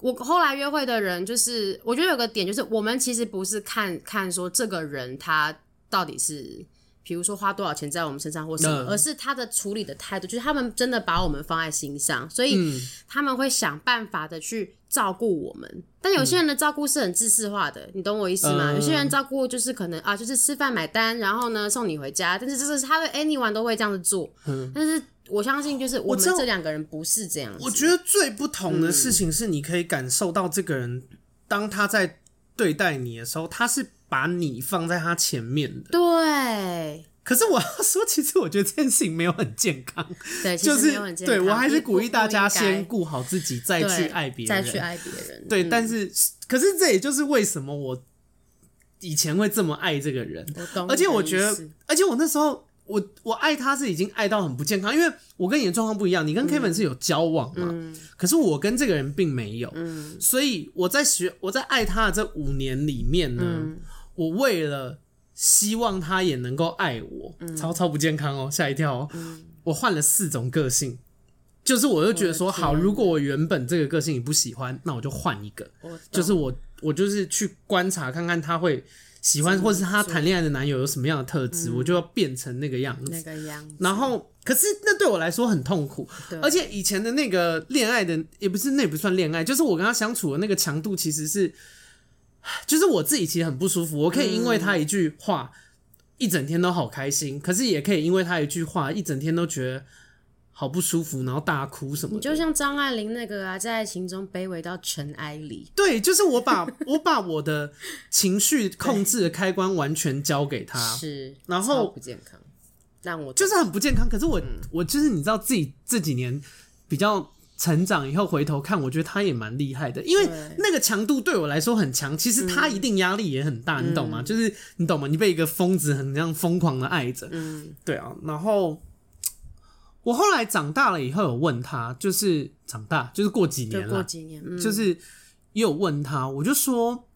我后来约会的人，就是我觉得有个点，就是我们其实不是看看说这个人他到底是。比如说花多少钱在我们身上或什么，而是他的处理的态度，就是他们真的把我们放在心上，所以他们会想办法的去照顾我们。但有些人的照顾是很自私化的，你懂我意思吗？有些人照顾就是可能啊，就是吃饭买单，然后呢送你回家，但是这是他的 anyone 都会这样子做。但是我相信，就是我们这两个人不是这样子。我觉得最不同的事情是，你可以感受到这个人，当他在对待你的时候，他是。把你放在他前面的，对。可是我要说，其实我觉得这件事情没有很健康，对，就是对我还是鼓励大家先顾好自己，再去爱别人，再去爱别人。对，嗯、但是可是这也就是为什么我以前会这么爱这个人，而且我觉得，而且我那时候。我我爱他是已经爱到很不健康，因为我跟你的状况不一样。你跟 Kevin 是有交往嘛？嗯、可是我跟这个人并没有。嗯、所以我在学我在爱他的这五年里面呢，嗯、我为了希望他也能够爱我，嗯、超超不健康哦，吓一跳哦！嗯、我换了四种个性，就是我就觉得说，好，如果我原本这个个性你不喜欢，那我就换一个。就是我，我就是去观察看看他会喜欢，或是他谈恋爱的男友有什么样的特质，我就要变成那个样子。那个样子。然后，可是那对我来说很痛苦，而且以前的那个恋爱的也不是，那也不算恋爱，就是我跟他相处的那个强度其实是，就是我自己其实很不舒服。我可以因为他一句话一整天都好开心，可是也可以因为他一句话一整天都觉得。好不舒服，然后大哭什么的？你就像张爱玲那个啊，在爱情中卑微到尘埃里。对，就是我把 我把我的情绪控制的开关完全交给他，是，然后不健康，让我就是很不健康。可是我、嗯、我就是你知道自己这几年比较成长以后回头看，我觉得他也蛮厉害的，因为那个强度对我来说很强。其实他一定压力也很大，嗯、你懂吗？就是你懂吗？你被一个疯子很这样疯狂的爱着，嗯，对啊，然后。我后来长大了以后有问他，就是长大就是过几年了，过几年，嗯、就是也有问他，我就说，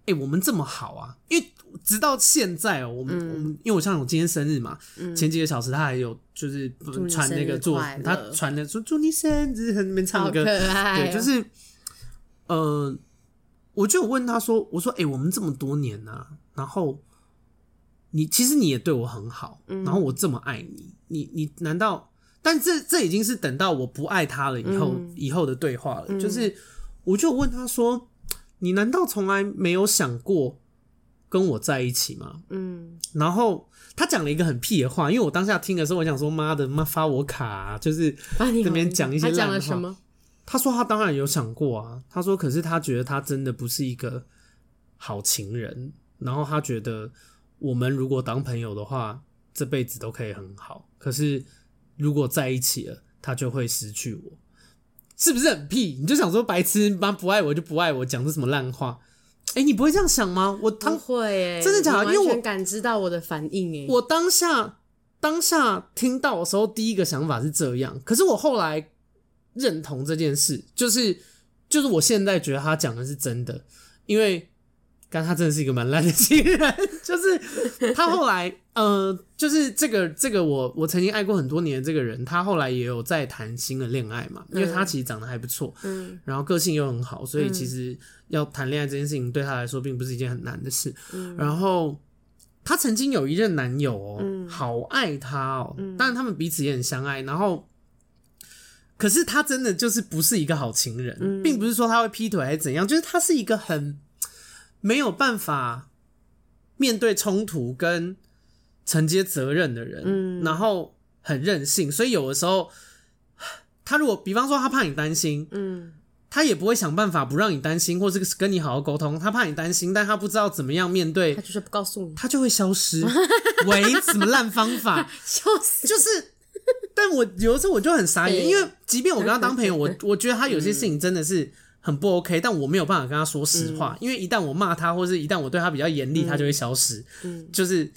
哎、欸，我们这么好啊，因为直到现在我们、嗯、我们因为我像我今天生日嘛，嗯、前几个小时他还有就是传那个祝他传的说祝你生日，在那边唱歌，喔、对，就是呃，我就问他说，我说，哎、欸，我们这么多年呢、啊，然后你其实你也对我很好，然后我这么爱你，你你难道？但这这已经是等到我不爱他了以后、嗯、以后的对话了。嗯、就是我就问他说：“你难道从来没有想过跟我在一起嘛？”嗯，然后他讲了一个很屁的话，因为我当下听的时候，我想说：“妈的，妈发我卡、啊！”就是这边讲一些烂话。他讲了什么？他说他当然有想过啊。他说，可是他觉得他真的不是一个好情人。然后他觉得我们如果当朋友的话，这辈子都可以很好。可是。如果在一起了，他就会失去我，是不是很屁？你就想说白痴妈不爱我就不爱我，讲的什么烂话？哎、欸，你不会这样想吗？我当不会、欸，真的假的？因为我感知到我的反应、欸，我当下当下听到的时候，第一个想法是这样。可是我后来认同这件事，就是就是我现在觉得他讲的是真的，因为。刚他真的是一个蛮烂的情人，就是他后来，呃，就是这个这个我我曾经爱过很多年的这个人，他后来也有在谈新的恋爱嘛，因为他其实长得还不错，嗯，然后个性又很好，所以其实要谈恋爱这件事情对他来说并不是一件很难的事。嗯，然后他曾经有一任男友哦，嗯，好爱他哦，当然他们彼此也很相爱，然后可是他真的就是不是一个好情人，并不是说他会劈腿还是怎样，就是他是一个很。没有办法面对冲突跟承接责任的人，嗯，然后很任性，所以有的时候，他如果比方说他怕你担心，嗯，他也不会想办法不让你担心，或是跟你好好沟通。他怕你担心，但他不知道怎么样面对，他就是不告诉你，他就会消失。喂，什么烂方法？笑死！就是，但我有的时候我就很傻眼，因为即便我跟他当朋友，我 我觉得他有些事情真的是。很不 OK，但我没有办法跟他说实话，嗯、因为一旦我骂他，或是一旦我对他比较严厉，嗯、他就会消失。嗯，就是，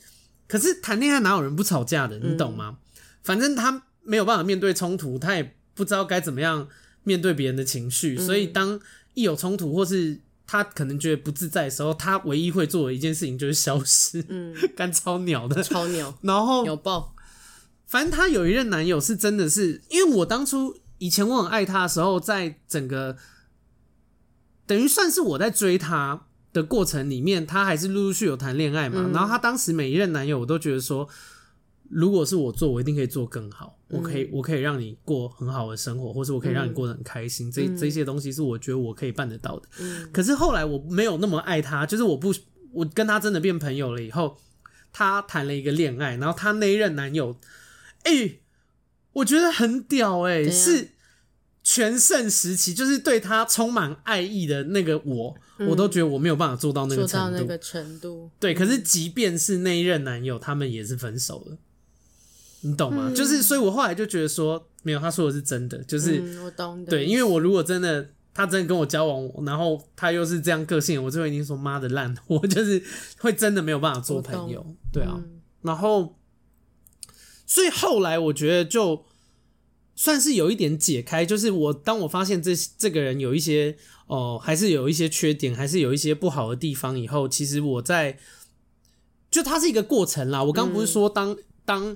可是谈恋爱哪有人不吵架的？你懂吗？嗯、反正他没有办法面对冲突，他也不知道该怎么样面对别人的情绪，嗯、所以当一有冲突，或是他可能觉得不自在的时候，他唯一会做的一件事情就是消失。嗯，干超鸟的，超鸟，然后鸟爆。反正他有一任男友是真的是，因为我当初以前我很爱他的时候，在整个。等于算是我在追他的过程里面，他还是陆陆续续有谈恋爱嘛。嗯、然后他当时每一任男友，我都觉得说，如果是我做，我一定可以做更好。嗯、我可以，我可以让你过很好的生活，或是我可以让你过得很开心。嗯、这这些东西是我觉得我可以办得到的。嗯、可是后来我没有那么爱他，就是我不，我跟他真的变朋友了以后，他谈了一个恋爱，然后他那一任男友，哎、欸，我觉得很屌、欸，哎，是。全盛时期，就是对他充满爱意的那个我，嗯、我都觉得我没有办法做到那个程度。做到那个程度，对。可是，即便是那一任男友，他们也是分手了，你懂吗？嗯、就是，所以我后来就觉得说，没有，他说的是真的，就是、嗯、我懂。对，因为我如果真的他真的跟我交往，然后他又是这样个性，我就会一定说妈的烂，我就是会真的没有办法做朋友。对啊，嗯、然后，所以后来我觉得就。算是有一点解开，就是我当我发现这这个人有一些哦、呃，还是有一些缺点，还是有一些不好的地方以后，其实我在就它是一个过程啦。我刚不是说当当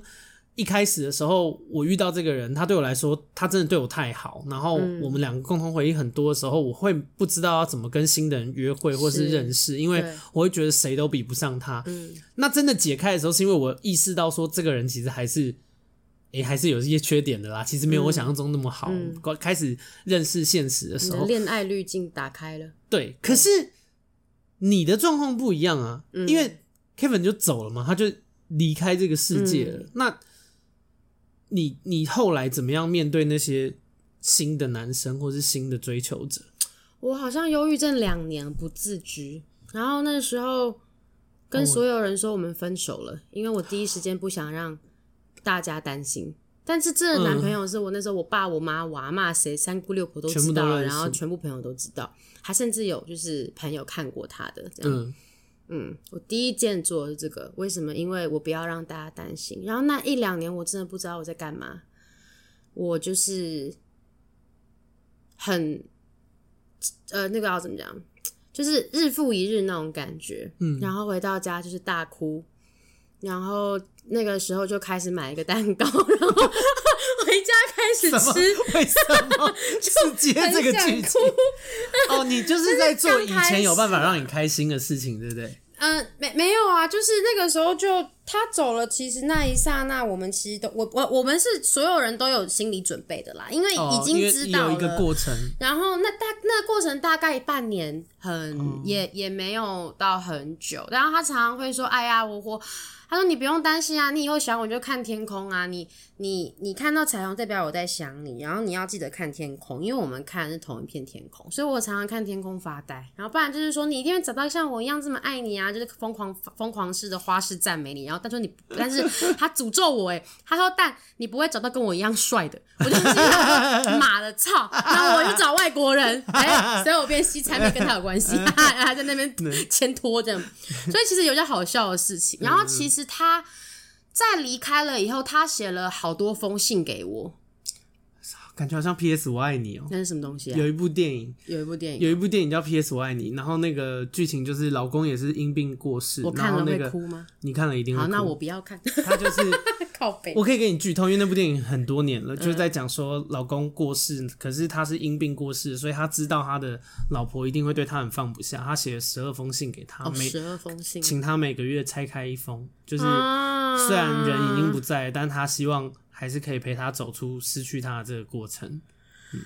一开始的时候，我遇到这个人，他对我来说，他真的对我太好。然后我们两个共同回忆很多的时候，我会不知道要怎么跟新的人约会或是认识，因为我会觉得谁都比不上他。嗯，那真的解开的时候，是因为我意识到说，这个人其实还是，诶，还是有一些缺点的啦。其实没有我想象中那么好。嗯，开始认识现实的时候，恋爱滤镜打开了。对，可是你的状况不一样啊，因为 Kevin 就走了嘛，他就离开这个世界了。那你你后来怎么样面对那些新的男生或是新的追求者？我好像忧郁症两年不自知，然后那时候跟所有人说我们分手了，因为我第一时间不想让大家担心。但是这个男朋友是我那时候我爸我妈我阿嬷谁三姑六婆都知道，然后全部朋友都知道，还甚至有就是朋友看过他的这样。嗯嗯，我第一件做的是这个，为什么？因为我不要让大家担心。然后那一两年，我真的不知道我在干嘛，我就是很呃，那个要怎么讲？就是日复一日那种感觉。嗯，然后回到家就是大哭，然后那个时候就开始买一个蛋糕，然后回家开始吃。为什么？就接这个 剧情？哦，你就是在做以前有办法让你开心的事情，对不对？嗯、呃，没没有啊，就是那个时候就他走了，其实那一刹那，我们其实都我我我们是所有人都有心理准备的啦，因为已经知道了、哦、有一个过程。然后那大那个过程大概半年很，很、嗯、也也没有到很久。然后他常常会说：“哎呀，我我。”他说：“你不用担心啊，你以后想我就看天空啊，你你你看到彩虹代表我在想你，然后你要记得看天空，因为我们看的是同一片天空，所以我常常看天空发呆。然后不然就是说你一定会找到像我一样这么爱你啊，就是疯狂疯狂式的花式赞美你。然后他说你，但是他诅咒我诶，他说但你不会找到跟我一样帅的，我就心想妈的操，然后我就找外国人，哎，所以我变西餐妹跟他有关系，还在那边 牵拖这样，所以其实有些好笑的事情。然后其实。”他在离开了以后，他写了好多封信给我，感觉好像 P.S. 我爱你哦、喔。那是什么东西啊？有一部电影，有一部电影，有一部电影叫 P.S. 我爱你。然后那个剧情就是老公也是因病过世。我看了会哭吗？你看了一定会哭。好，那我不要看。他就是 靠北。我可以给你剧透，因为那部电影很多年了，就是在讲说老公过世，可是他是因病过世，所以他知道他的老婆一定会对他很放不下。他写了十二封信给他，每十二封信，请他每个月拆开一封。就是虽然人已经不在，但他希望还是可以陪他走出失去他的这个过程。嗯，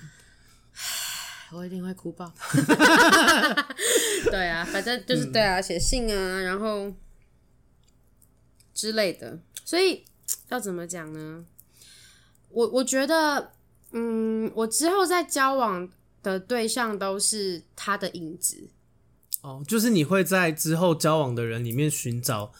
我一定会哭爆。对啊，反正就是对啊，写信啊，然后之类的。所以要怎么讲呢？我我觉得，嗯，我之后在交往的对象都是他的影子。哦，就是你会在之后交往的人里面寻找。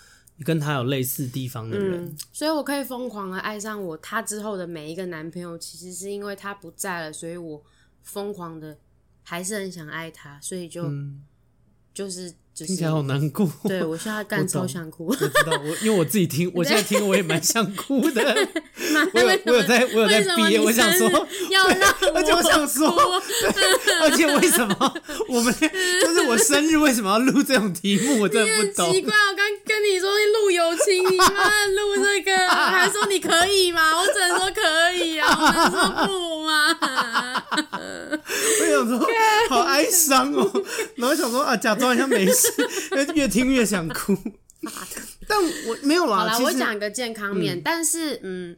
跟他有类似地方的人，嗯，所以我可以疯狂的爱上我他之后的每一个男朋友，其实是因为他不在了，所以我疯狂的还是很想爱他，所以就、嗯、就是。听起来好难过，对我现在干超想哭。我知道，我因为我自己听，我现在听我也蛮想哭的。我有我有在，我有在憋，我想说，要让我而且我想说，而且为什么我们就是我生日为什么要录这种题目？我真的不懂。奇怪，我刚跟你说录友情，你妈录这个，还说你可以吗？我只能说可以啊，我能说不吗？我想说，好哀伤哦。然后想说啊，假装一下没事。越听越想哭，但我没有啦。好啦，我讲个健康面，嗯但是嗯，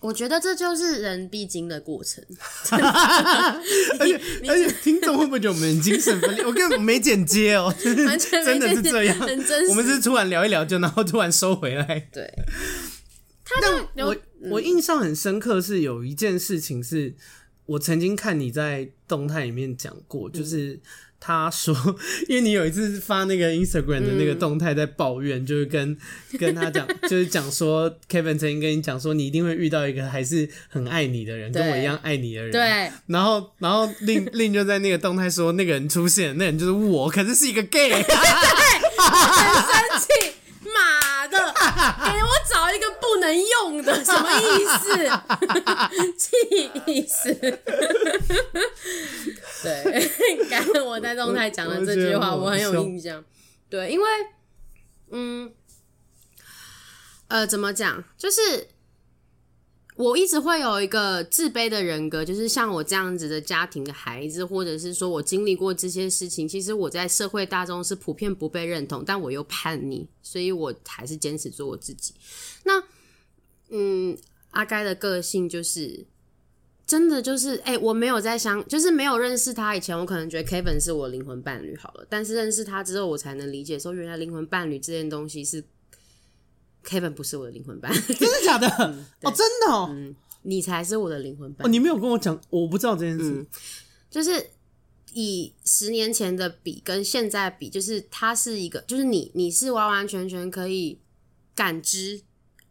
我觉得这就是人必经的过程。而 且而且，听众会不会觉得我们精神分裂？我根本没剪接哦、喔，完全真的是这样，很真实。我们是突然聊一聊，就然后突然收回来。对，但我我印象很深刻是有一件事情，是我曾经看你在动态里面讲过，就是。他说：“ 因为你有一次发那个 Instagram 的那个动态，在抱怨，嗯、就是跟 跟他讲，就是讲说 Kevin 曾经跟你讲说，你一定会遇到一个还是很爱你的人，跟我一样爱你的人。对，然后然后令令就在那个动态说，那个人出现，那人就是我，可是是一个 gay，对，很生气。”妈的！能用的，什么意思？气死！对，刚刚我在动态讲了这句话，我很有印象。对，因为，嗯，呃，怎么讲？就是我一直会有一个自卑的人格，就是像我这样子的家庭的孩子，或者是说我经历过这些事情，其实我在社会大众是普遍不被认同，但我又叛逆，所以我还是坚持做我自己。那，嗯，阿该的个性就是真的就是，哎、欸，我没有在想，就是没有认识他以前，我可能觉得 Kevin 是我灵魂伴侣好了，但是认识他之后，我才能理解说，原来灵魂伴侣这件东西是。Kevin 不是我的灵魂伴侣，真的假的？嗯、哦，真的哦，嗯，你才是我的灵魂伴侣。哦，你没有跟我讲，我不知道这件事。嗯、就是以十年前的比跟现在比，就是他是一个，就是你，你是完完全全可以感知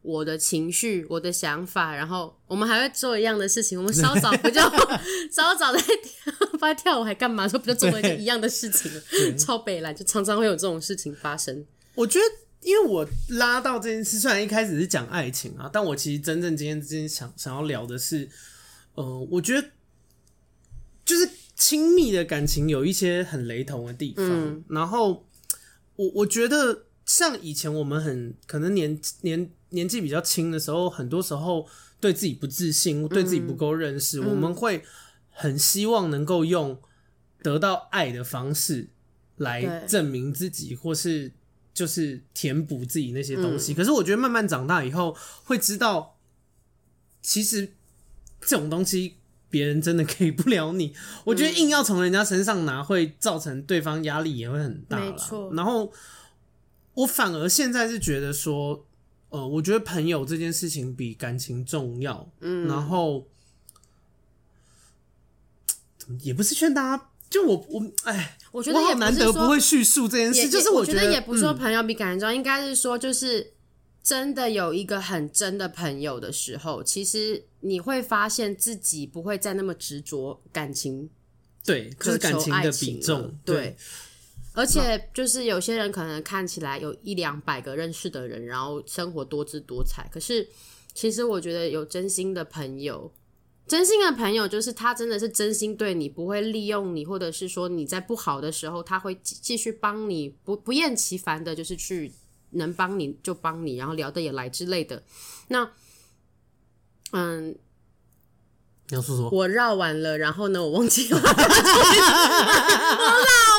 我的情绪、我的想法，然后我们还会做一样的事情。我们稍早不就 稍早在跳，在跳舞还干嘛？说不就做了一个一样的事情？超北来，就常常会有这种事情发生。我觉得。因为我拉到这件事，虽然一开始是讲爱情啊，但我其实真正今天之间想想要聊的是，呃，我觉得就是亲密的感情有一些很雷同的地方。嗯、然后我我觉得像以前我们很可能年年年纪比较轻的时候，很多时候对自己不自信，对自己不够认识，嗯、我们会很希望能够用得到爱的方式来证明自己，或是。就是填补自己那些东西，嗯、可是我觉得慢慢长大以后会知道，其实这种东西别人真的给不了你。我觉得硬要从人家身上拿，会造成对方压力也会很大。了。然后我反而现在是觉得说，呃，我觉得朋友这件事情比感情重要。嗯。然后，也不是劝大家。就我我哎，我觉得也难得不会叙述这件事，就是我觉得也不是说朋友比感情重要，应该是说就是真的有一个很真的朋友的时候，其实你会发现自己不会再那么执着感情，对，就是感情的比重，对。而且就是有些人可能看起来有一两百个认识的人，然后生活多姿多彩，可是其实我觉得有真心的朋友。真心的朋友就是他，真的是真心对你，不会利用你，或者是说你在不好的时候，他会继续帮你，不不厌其烦的，就是去能帮你就帮你，然后聊得也来之类的。那，嗯，你要说说，我绕完了，然后呢，我忘记了，我老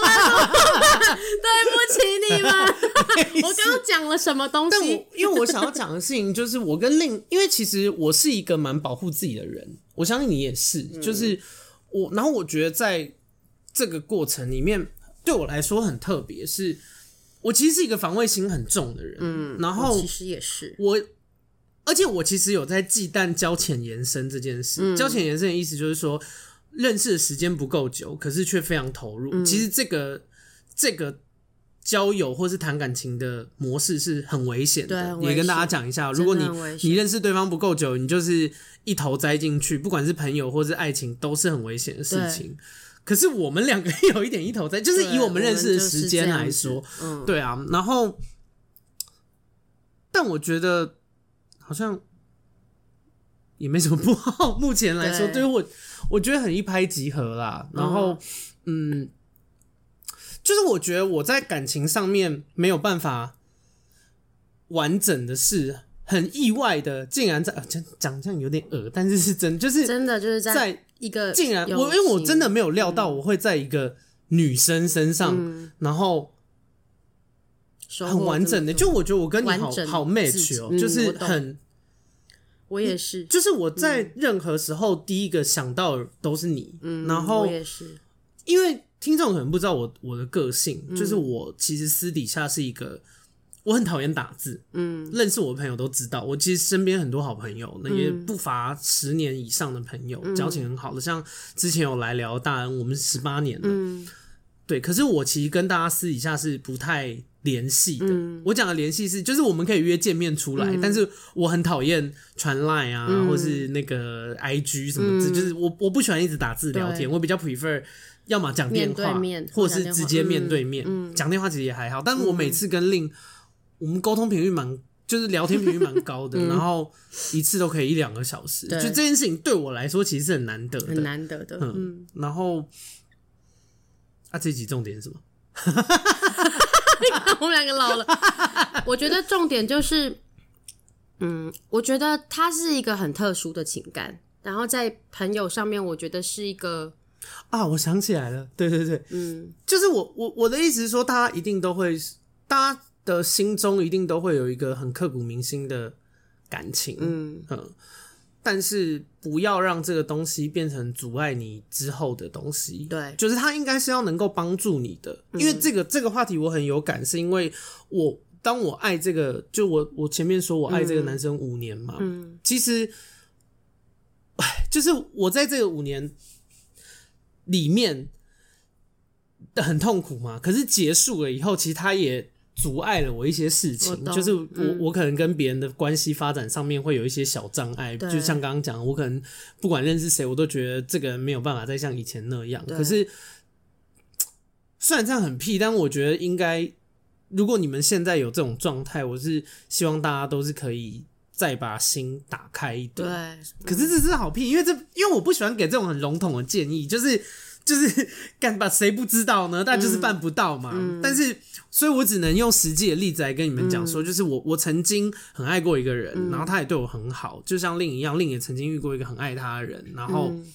了，对不起你们。我刚刚讲了什么东西？但因为我想要讲的事情就是，我跟另，因为其实我是一个蛮保护自己的人，我相信你也是。就是我，然后我觉得在这个过程里面，对我来说很特别，是我其实是一个防卫心很重的人。嗯，然后其实也是我，而且我其实有在忌惮交浅延伸这件事。交浅延伸的意思就是说，认识的时间不够久，可是却非常投入。其实这个这个。交友或是谈感情的模式是很危险的，也跟大家讲一下，如果你你认识对方不够久，你就是一头栽进去，不管是朋友或是爱情，都是很危险的事情。可是我们两个有一点一头栽，就是以我们认识的时间来说，嗯，对啊。然后，但我觉得好像也没什么不好。目前来说，对于我，我觉得很一拍即合啦。然后，嗯。就是我觉得我在感情上面没有办法完整的是很意外的，竟然在讲讲这样有点恶，但是是真就是真的就是在一个竟然我因为我真的没有料到我会在一个女生身上，嗯、然后很完整的，就我觉得我跟你好好 match 哦，就是很我也是，就是我在任何时候第一个想到的都是你，嗯，然后我也是因为。听众可能不知道我我的个性，嗯、就是我其实私底下是一个我很讨厌打字，嗯，认识我的朋友都知道，我其实身边很多好朋友，那也不乏十年以上的朋友，交情很好的，像之前有来聊大恩，我们是十八年了，嗯，对，可是我其实跟大家私底下是不太联系的，嗯、我讲的联系是就是我们可以约见面出来，嗯、但是我很讨厌传 Line 啊，嗯、或是那个 IG 什么字，嗯、就是我我不喜欢一直打字聊天，我比较 prefer。要么讲电话，面或是直接面对面讲、电话，其实也还好。但是我每次跟令，我们沟通频率蛮，就是聊天频率蛮高的，嗯、然后一次都可以一两个小时。就这件事情对我来说，其实是很难得的，很难得的。嗯，嗯然后啊，这集重点是什么？我们两个老了。我觉得重点就是，嗯，我觉得它是一个很特殊的情感，然后在朋友上面，我觉得是一个啊，我想起来了，对对对，嗯，就是我我我的意思是说，大家一定都会，大家的心中一定都会有一个很刻骨铭心的感情，嗯。嗯。但是不要让这个东西变成阻碍你之后的东西。对，就是它应该是要能够帮助你的。因为这个、嗯、这个话题我很有感，是因为我当我爱这个，就我我前面说我爱这个男生五年嘛，嗯，其实，哎，就是我在这个五年里面很痛苦嘛。可是结束了以后，其实他也。阻碍了我一些事情，就是我、嗯、我可能跟别人的关系发展上面会有一些小障碍，就像刚刚讲的，我可能不管认识谁，我都觉得这个人没有办法再像以前那样。可是虽然这样很屁，但我觉得应该，如果你们现在有这种状态，我是希望大家都是可以再把心打开一点。对，可是这是好屁，因为这因为我不喜欢给这种很笼统的建议，就是。就是 干吧，谁不知道呢？但就是办不到嘛。但是，所以我只能用实际的例子来跟你们讲说，嗯、就是我我曾经很爱过一个人，嗯、然后他也对我很好，就像令一样，令也曾经遇过一个很爱他的人，然后，嗯、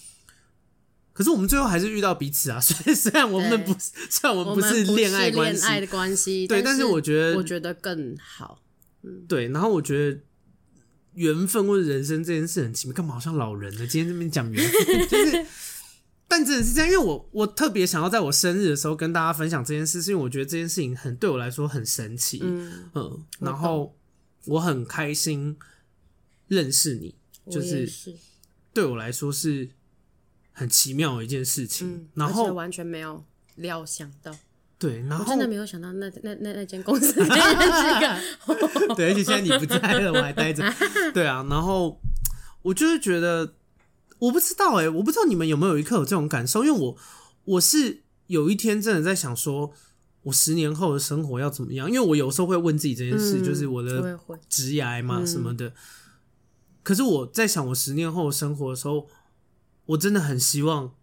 可是我们最后还是遇到彼此啊。所以虽然我们不是，虽然我们不是恋爱关系，恋爱的关系，对，但是我觉得，我觉得更好。嗯，对。然后我觉得缘分或者人生这件事很奇妙，干嘛好像老人呢？今天这边讲缘分，就是。但真的是这样，因为我我特别想要在我生日的时候跟大家分享这件事，是因为我觉得这件事情很对我来说很神奇，嗯，嗯，然后我很开心认识你，就是对我来说是很奇妙的一件事情，嗯、然后完全没有料想到，对，然后我真的没有想到那那那那间公司 对，而且现在你不在了，我还待着，对啊，然后我就是觉得。我不知道哎、欸，我不知道你们有没有一刻有这种感受，因为我我是有一天真的在想说，我十年后的生活要怎么样？因为我有时候会问自己这件事，嗯、就是我的职涯嘛什么的。嗯、可是我在想我十年后的生活的时候，我真的很希望，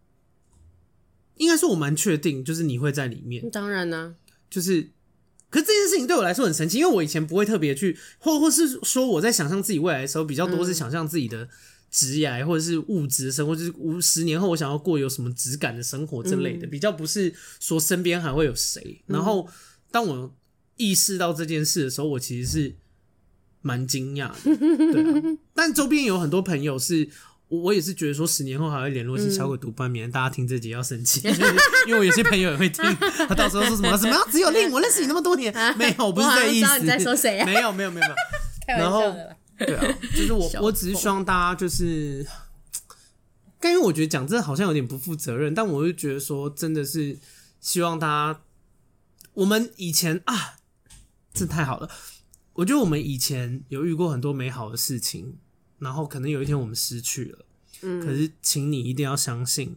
应该说我蛮确定，就是你会在里面。当然呢、啊，就是，可是这件事情对我来说很神奇，因为我以前不会特别去，或或是说我在想象自己未来的时候，比较多是想象自己的。职业或者是物质的生活，就是五十年后我想要过有什么质感的生活之类的，嗯、比较不是说身边还会有谁。然后当我意识到这件事的时候，我其实是蛮惊讶的。对啊，但周边有很多朋友是，我也是觉得说十年后还会联络，是小鬼读班，免得大家听这集要生气，因为我有些朋友也会听，他到时候说什么什么只有令我认识你那么多年，没有，我不是这个意思。你在说谁啊？没有，没有，没有，没有。然后。对啊，就是我，我只是希望大家就是，但因为我觉得讲这好像有点不负责任，但我就觉得说，真的是希望大家，我们以前啊，这太好了，我觉得我们以前有遇过很多美好的事情，然后可能有一天我们失去了，嗯，可是请你一定要相信，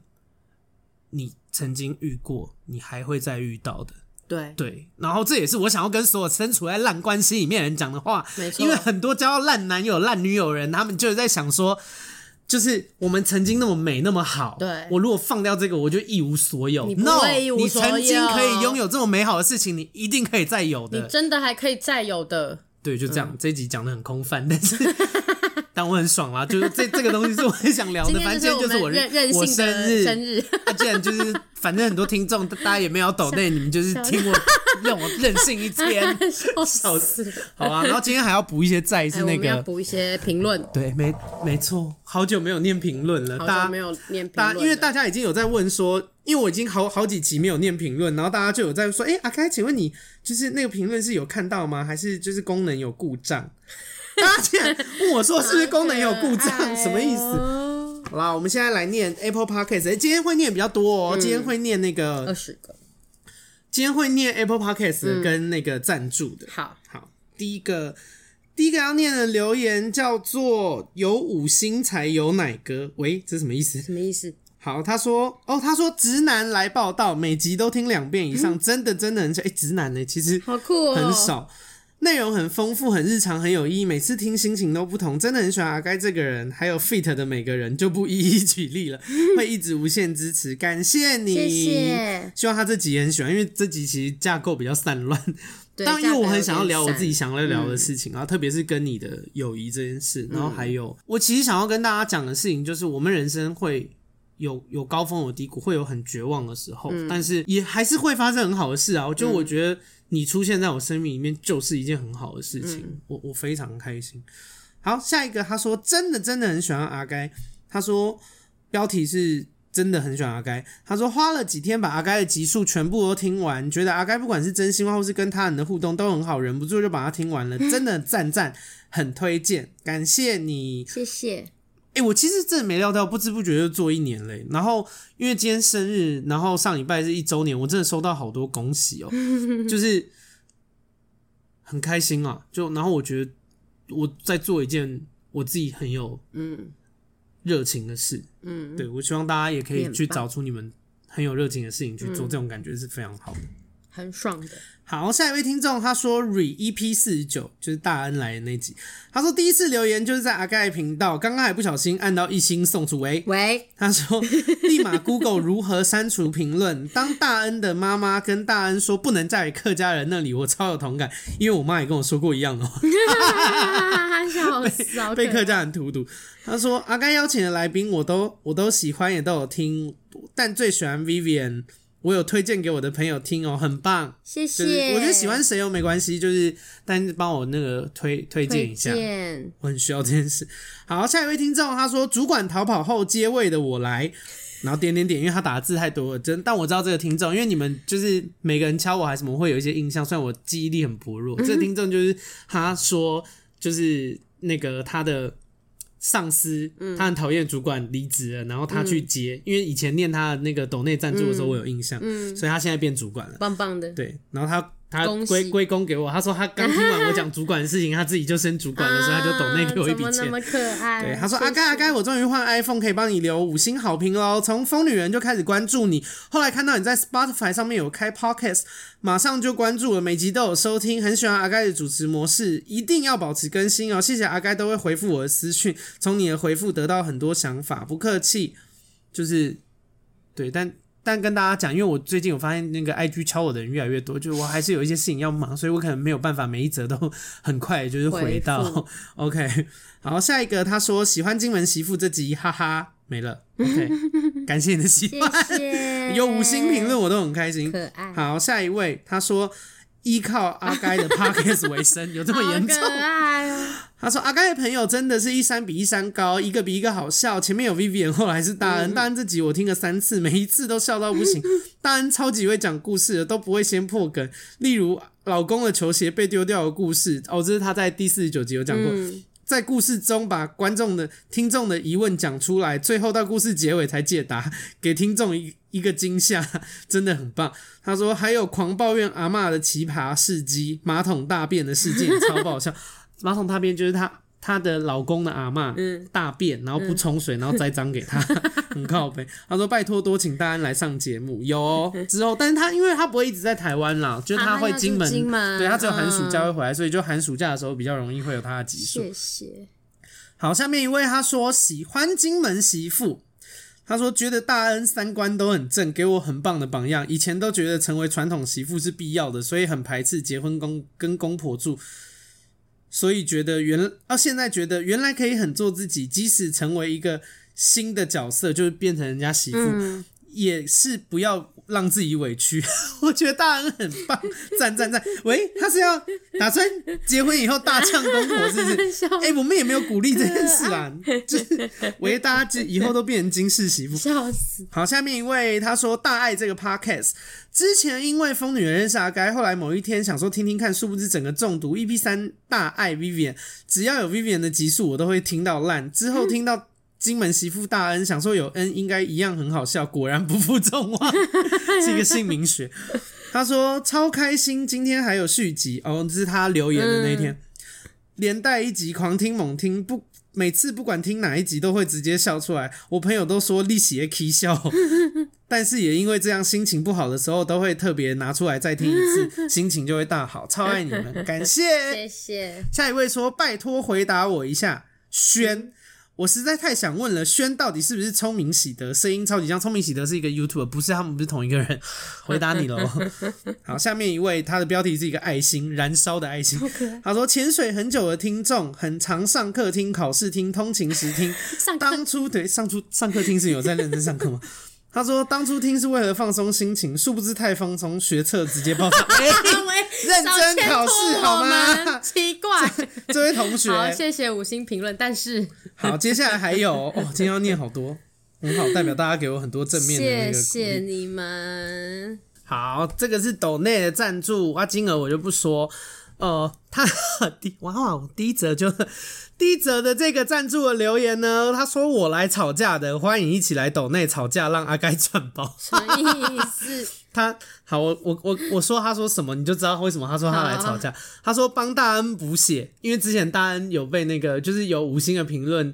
你曾经遇过，你还会再遇到的。对对，然后这也是我想要跟所有身处在烂关系里面的人讲的话，没错。因为很多交到烂男友、烂女友人，他们就是在想说，就是我们曾经那么美、那么好，对，我如果放掉这个，我就一无所有。你不会一无所有。No，你曾经可以拥有这么美好的事情，你一定可以再有的。你真的还可以再有的。对，就这样，嗯、这一集讲的很空泛，但是。但我很爽啦，就是这这个东西是我很想聊的。反正今天就是我任任性的生日，生日。那既然就是，反正很多听众大家也没有抖内，你们就是听我 让我任性一天 笑死。好啊，然后今天还要补一些债，是那个补一些评论。对，没没错，好久没有念评论了，大家没有念评论，因为大家已经有在问说，因为我已经好好几集没有念评论，然后大家就有在说，哎，阿开，请问你就是那个评论是有看到吗？还是就是功能有故障？大家竟然问我说：“是不是功能有故障？什么意思？”好啦，我们现在来念 Apple Podcast。今天会念比较多哦、喔。今天会念那个二十个。今天会念 Apple Podcast 跟那个赞助的。好好，第一个第一个要念的留言叫做“有五星才有奶哥”。喂，这是什么意思？什么意思？好，他说：“哦，他说直男来报道，每集都听两遍以上，真的真的很少。哎，直男呢，其实好酷，很少。”内容很丰富，很日常，很有意义。每次听心情都不同，真的很喜欢阿该这个人，还有 fit 的每个人，就不一一举例了。会一直无限支持，感谢你。谢谢。希望他这集也很喜欢，因为这集其实架构比较散乱。但因为我很想要聊我自己想要聊的事情，然后特别是跟你的友谊这件事，然后还有我其实想要跟大家讲的事情，就是我们人生会有有高峰有低谷，会有很绝望的时候，但是也还是会发生很好的事啊。就我觉得。你出现在我生命里面就是一件很好的事情，嗯、我我非常开心。好，下一个他说真的真的很喜欢阿该，他说标题是真的很喜欢阿该，他说花了几天把阿该的集数全部都听完，觉得阿该不管是真心话或是跟他人的互动都很好，忍不住就把它听完了，真的赞赞，很推荐，感谢你，谢谢。哎、欸，我其实真的没料到，不知不觉就做一年嘞。然后因为今天生日，然后上礼拜是一周年，我真的收到好多恭喜哦，就是很开心啊。就然后我觉得我在做一件我自己很有嗯热情的事，嗯，对，我希望大家也可以去找出你们很有热情的事情去做，这种感觉是非常好的，很爽的。好，下一位听众他说，Re EP 四十九就是大恩来的那集。他说第一次留言就是在阿盖频道，刚刚还不小心按到一星送出。喂喂，他说立马 Google 如何删除评论。当大恩的妈妈跟大恩说不能嫁给客家人那里，我超有同感，因为我妈也跟我说过一样哦。笑死被客家人荼毒。他说阿盖邀请的来宾我都我都喜欢，也都有听，但最喜欢 Vivian。我有推荐给我的朋友听哦，很棒，谢谢。我觉得喜欢谁又没关系，就是但是帮我那个推推荐一下，我很需要这件事。好，下一位听众他说，主管逃跑后接位的我来，然后点点点，因为他打的字太多了，真。但我知道这个听众，因为你们就是每个人敲我还是什么会有一些印象，虽然我记忆力很薄弱。嗯、这个听众就是他说，就是那个他的。上司他很讨厌主管离职了，然后他去接，嗯、因为以前念他的那个斗内赞助的时候，我有印象，所以他现在变主管了，棒棒的。对，然后他。他归归功给我，他说他刚听完我讲主管的事情，他自己就升主管了，所以他就抖内给我一笔钱。怎么那么可爱？对，他说阿该阿该，我终于换 iPhone，可以帮你留五星好评喽。从疯女人就开始关注你，后来看到你在 Spotify 上面有开 Podcast，马上就关注了，每集都有收听，很喜欢阿该的主持模式，一定要保持更新哦。谢谢阿该都会回复我的私讯，从你的回复得到很多想法，不客气。就是对，但。但跟大家讲，因为我最近我发现那个 IG 敲我的人越来越多，就是我还是有一些事情要忙，所以我可能没有办法每一则都很快就是回到。回 OK，好，下一个他说喜欢金门媳妇这集，哈哈，没了。OK，感谢你的喜欢，谢谢有五星评论我都很开心。可爱。好，下一位他说依靠阿该的 Podcast 为生，有这么严重？他说：“阿甘的朋友真的是一山比一山高，一个比一个好笑。前面有 Vivian，后来是大恩。大恩这集我听了三次，每一次都笑到不行。大恩超级会讲故事的，都不会先破梗。例如老公的球鞋被丢掉的故事，哦，这是他在第四十九集有讲过。嗯、在故事中把观众的、听众的疑问讲出来，最后到故事结尾才解答，给听众一一个惊吓，真的很棒。他说还有狂抱怨阿嬷的奇葩事迹，马桶大便的事件超爆笑。”马桶大便就是她她的老公的阿嬷大便，然后不冲水，然后栽赃给他，很靠北。她说拜托多请大恩来上节目，有、哦、之后，但是她因为她不会一直在台湾啦，就是她会金门，金门对他只有寒暑假会回来，嗯、所以就寒暑假的时候比较容易会有她的集数。谢谢。好，下面一位他说喜欢金门媳妇，他说觉得大恩三观都很正，给我很棒的榜样。以前都觉得成为传统媳妇是必要的，所以很排斥结婚公跟公婆住。所以觉得原啊，现在觉得原来可以很做自己，即使成为一个新的角色，就是变成人家媳妇，也是不要让自己委屈。我觉得大恩很棒，赞赞赞！喂，他是要打算结婚以后大唱公婆，是不是？哎、欸，我们也没有鼓励这件事啦，就是喂，大家就以后都变成金氏媳妇，笑死！好，下面一位他说大爱这个 podcast。之前因为疯女人认识阿该，后来某一天想说听听看，殊不知整个中毒。EP 三大爱 Vivian，只要有 Vivian 的集数，我都会听到烂。之后听到金门媳妇大恩，想说有恩应该一样很好笑，果然不负众望，是一个姓名学。他说超开心，今天还有续集哦，这是他留言的那天，嗯、连带一集狂听猛听，不每次不管听哪一集都会直接笑出来。我朋友都说利息也可以笑。但是也因为这样，心情不好的时候都会特别拿出来再听一次，心情就会大好。超爱你们，感谢，谢谢。下一位说：“拜托回答我一下，轩。”我实在太想问了，轩到底是不是聪明喜德？声音超级像聪明喜德是一个 YouTuber，不是他们不是同一个人。回答你喽。好，下面一位，他的标题是一个爱心，燃烧的爱心。他说潜水很久的听众，很常上课听、考试听、通勤时听。当初对上初上课听是有在认真上课吗？他说：“当初听是为了放松心情，殊不知太放松，学测直接爆炸。欸 ”认真考试好吗？奇怪，这，这位同学，好，谢谢五星评论。但是，好，接下来还有哦，今天要念好多，很好，代表大家给我很多正面的那个。谢谢你们。好，这个是抖内的赞助，啊，金额我就不说。呃，他第哇哇，第一则就。第一则的这个赞助的留言呢，他说我来吵架的，欢迎一起来抖内吵架，让阿该赚包。什么意思？他好，我我我我说他说什么，你就知道为什么他说他来吵架。他说帮大恩补血，因为之前大恩有被那个就是有五星的评论，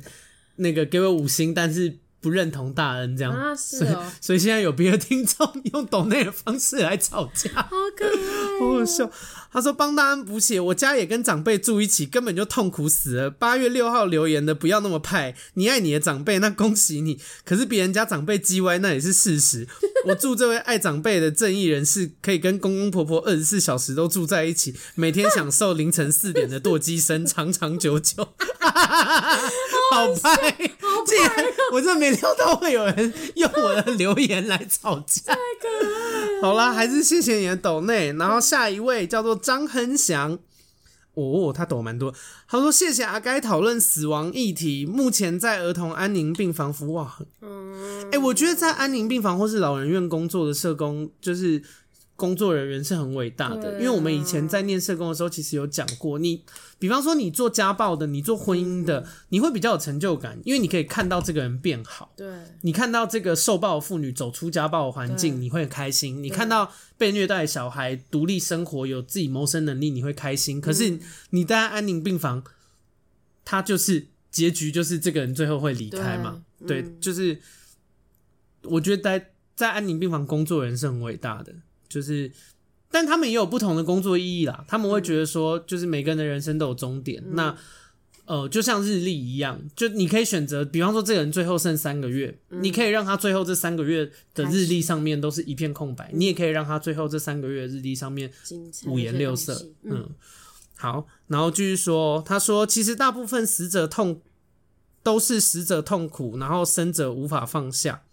那个给我五星，但是。不认同大恩这样啊，是哦，所以现在有别的听众用抖内的方式来吵架，好可爱，好好笑。他说帮大恩补血，我家也跟长辈住一起，根本就痛苦死了。八月六号留言的不要那么派，你爱你的长辈，那恭喜你。可是别人家长辈叽歪，那也是事实。我祝这位爱长辈的正义人士可以跟公公婆婆二十四小时都住在一起，每天享受凌晨四点的剁鸡声，长长久久。好拍，好既然我这没料到会有人用我的留言来吵架，太可爱。好啦，还是谢谢你的抖内。然后下一位叫做张亨祥，哦，他抖蛮多。他说谢谢阿该讨论死亡议题，目前在儿童安宁病房服务。哇，嗯，哎，我觉得在安宁病房或是老人院工作的社工，就是。工作人员是很伟大的，啊，因为我们以前在念社工的时候，其实有讲过，你比方说你做家暴的，你做婚姻的，你会比较有成就感，因为你可以看到这个人变好。对，你看到这个受暴的妇女走出家暴的环境，你会很开心；你看到被虐待的小孩独立生活，有自己谋生能力，你会开心。可是你待在安宁病房，他就是结局，就是这个人最后会离开嘛？对，对，就是我觉得待在安宁病房工作的人是很伟大的。就是，但他们也有不同的工作意义啦。他们会觉得说，就是每个人的人生都有终点。嗯、那呃，就像日历一样，就你可以选择，比方说这个人最后剩三个月，嗯、你可以让他最后这三个月的日历上面都是一片空白。你也可以让他最后这三个月的日历上面五颜六色。嗯，嗯，好，然后继续说，他说，其实大部分死者痛都是死者痛苦，然后生者无法放下。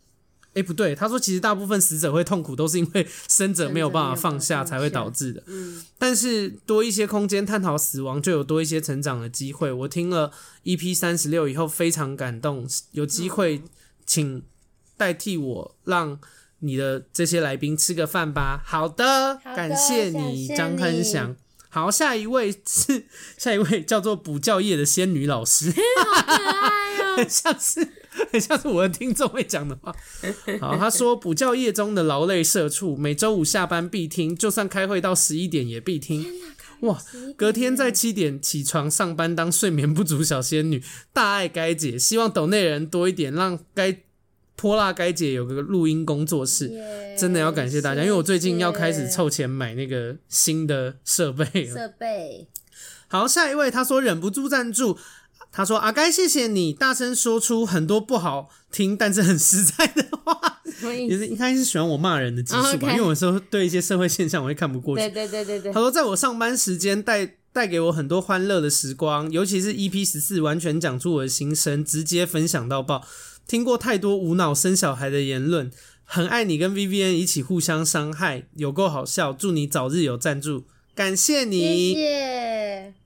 哎、欸，不对，他说其实大部分死者会痛苦，都是因为生者没有办法放下才会导致的。嗯，但是多一些空间探讨死亡，就有多一些成长的机会。我听了 EP 三十六以后非常感动，有机会请代替我让你的这些来宾吃个饭吧。好的，好的，感谢你，张亨祥。好，下一位是下一位叫做补教业的仙女老师，好可爱哦，很像是 很像是我的听众会讲的话。好，他说补教业中的劳累社畜，每周五下班必听，就算开会到十一点也必听。哇，隔天在七点起床上班当睡眠不足小仙女，大爱该姐，希望抖内人多一点，让该。泼辣该姐有个录音工作室，yeah, 真的要感谢大家，因为我最近要开始凑钱买那个新的设备。设备。好，下一位他说忍不住赞助，他说阿该谢谢你大声说出很多不好听但是很实在的话，也是应该是喜欢我骂人的技术吧，oh. 因为有时候对一些社会现象我会看不过去。对对对对对。他说在我上班时间带带给我很多欢乐的时光，尤其是 EP 十四完全讲出我的心声，直接分享到爆。听过太多无脑生小孩的言论，很爱你跟 Vivian 一起互相伤害，有够好笑。祝你早日有赞助，感谢你。谢谢。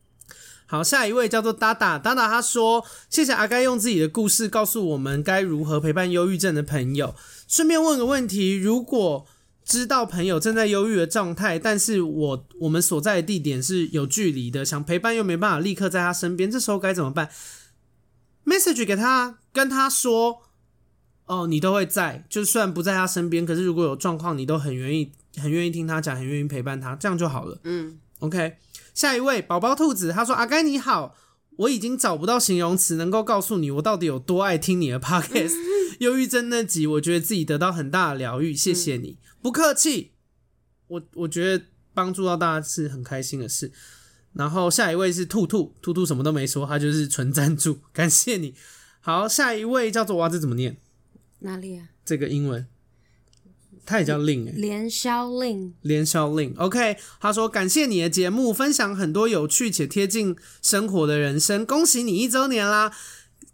好，下一位叫做达达，达达他说：“谢谢阿该用自己的故事告诉我们该如何陪伴忧郁症的朋友。顺便问个问题：如果知道朋友正在忧郁的状态，但是我我们所在的地点是有距离的，想陪伴又没办法立刻在他身边，这时候该怎么办？” message 给他，跟他说，哦，你都会在，就算不在他身边，可是如果有状况，你都很愿意，很愿意听他讲，很愿意陪伴他，这样就好了。嗯，OK。下一位宝宝兔子，他说：“阿甘你好，我已经找不到形容词能够告诉你我到底有多爱听你的 podcast。忧郁症那集，我觉得自己得到很大的疗愈，谢谢你，嗯、不客气。我我觉得帮助到大家是很开心的事。然后下一位是兔兔，兔兔什么都没说，他就是纯赞助，感谢你。好，下一位叫做哇，这怎么念？哪里啊？这个英文，他也叫令诶，连萧令，连萧令。OK，他说感谢你的节目，分享很多有趣且贴近生活的人生，恭喜你一周年啦！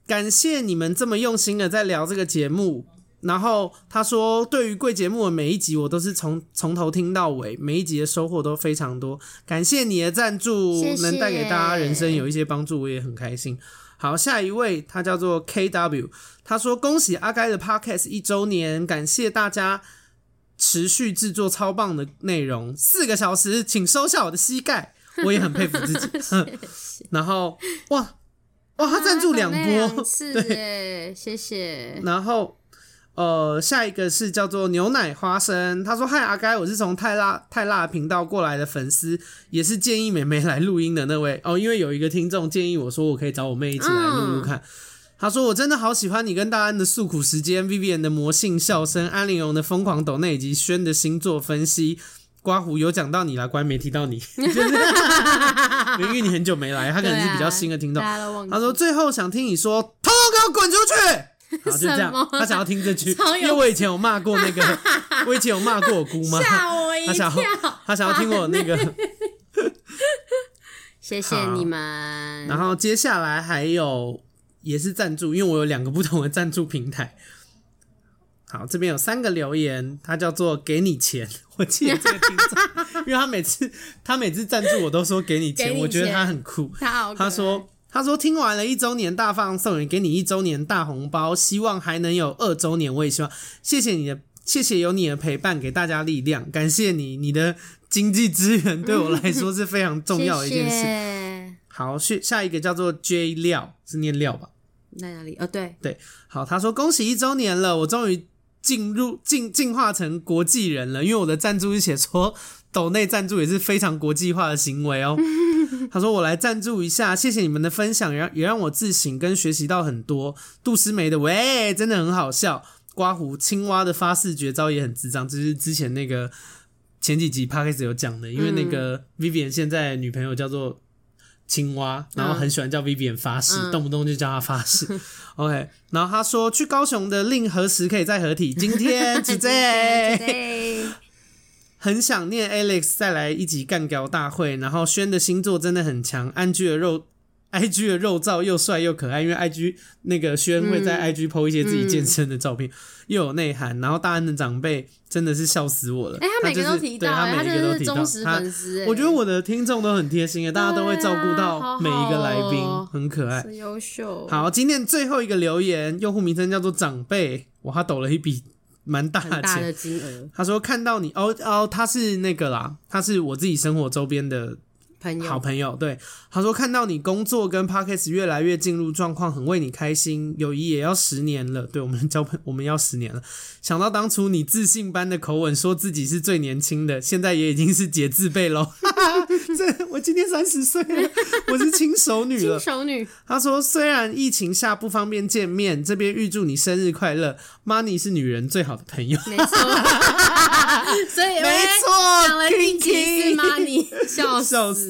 感谢你们这么用心的在聊这个节目。然后他说，对于贵节目的每一集，我都是从从头听到尾，每一集的收获都非常多。感谢你的赞助，谢谢，能带给大家人生有一些帮助，我也很开心。好，下一位他叫做 KW，他说恭喜阿该的 Podcast 一周年，感谢大家持续制作超棒的内容，四个小时，请收下我的膝盖，我也很佩服自己。然后哇哇，他赞助两波，是、啊、对，谢谢。然后。呃，下一个是叫做牛奶花生，他说：“嗨，阿该，我是从太辣太辣频道过来的粉丝，也是建议美妹来录音的那位哦。因为有一个听众建议我说，我可以找我妹一起来录录看。嗯、他说我真的好喜欢你跟大安的诉苦时间，Vivian 的魔性笑声，安陵容的疯狂抖内以及轩的星座分析。刮胡有讲到你了，乖没提到你，就 是因为你很久没来，他可能是比较新的听众。啊、他说最后想听你说，通通给我滚出去。”好，就这样。他想要听这句，因为我以前有骂过那个，我以前有骂过我姑妈。吓我一跳！他想要，他想要听我那个。谢谢你们。然后接下来还有也是赞助，因为我有两个不同的赞助平台。好，这边有三个留言，他叫做给你钱。我记得这个听众，因为他每次他每次赞助我都说给你钱，我觉得他很酷。他他说。他说听完了一周年大放送，也给你一周年大红包，希望还能有二周年。我也希望，谢谢你的，谢谢有你的陪伴，给大家力量，感谢你，你的经济资源对我来说是非常重要的一件事。谢谢。好，下下一个叫做 J 料，是念料吧？在哪里？哦，对对，好，他说恭喜一周年了，我终于进入进进化成国际人了，因为我的赞助是写说 抖内赞助也是非常国际化的行为哦。他说：“我来赞助一下，谢谢你们的分享，也让也让我自省跟学习到很多。杜诗梅的喂，真的很好笑。刮胡青蛙的发誓绝招也很智障，这是之前那个前几集 Podcast 有讲的。因为那个 Vivian 现在女朋友叫做青蛙，然后很喜欢叫 Vivian 发誓，嗯、动不动就叫他发誓。嗯、OK，然后他说去高雄的令何时可以再合体？今天，today。很想念 Alex 再来一集干掉大会，然后轩的星座真的很强安居的肉，IG 的肉照又帅又可爱，因为 IG 那个轩会在 IG po 一些自己健身的照片，嗯、又有内涵，然后大安的长辈真的是笑死我了，哎、欸，他每个都提到，他每个都提到，忠实粉丝，我觉得我的听众都很贴心，大家都会照顾到每一个来宾，很可爱，很优秀。好，今天最后一个留言，用户名称叫做长辈，哇，他抖了一笔。蛮大钱，大的金额。他说看到你哦哦，他是那个啦，他是我自己生活周边的。朋友好朋友，对，他说看到你工作跟 Podcast 越来越进入状况，很为你开心。友谊也要十年了，对我们交朋，我们要十年了。想到当初你自信般的口吻，说自己是最年轻的，现在也已经是姐字辈喽。这我今年三十岁了，我是亲手女了。轻熟女。他说虽然疫情下不方便见面，这边预祝你生日快乐。Money 是女人最好的朋友。没错，所以没错，讲了一集是 Money，笑笑死。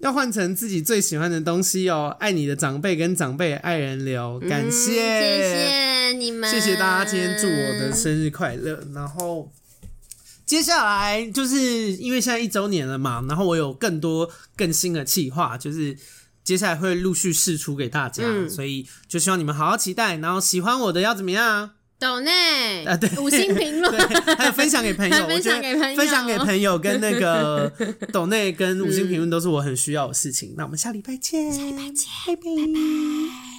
要换成自己最喜欢的东西哦！爱你的长辈跟长辈爱人流，感谢、嗯、谢谢你们，谢谢大家今天祝我的生日快乐。然后接下来就是因为现在一周年了嘛，然后我有更多更新的企划，就是接下来会陆续试出给大家，嗯、所以就希望你们好好期待。然后喜欢我的要怎么样？抖内啊，对，五星评论，还有分享给朋友，分享给朋友，分享给朋友跟那个 抖内跟五星评论都是我很需要的事情。嗯、那我们下礼拜见，下礼拜见，拜拜。拜拜。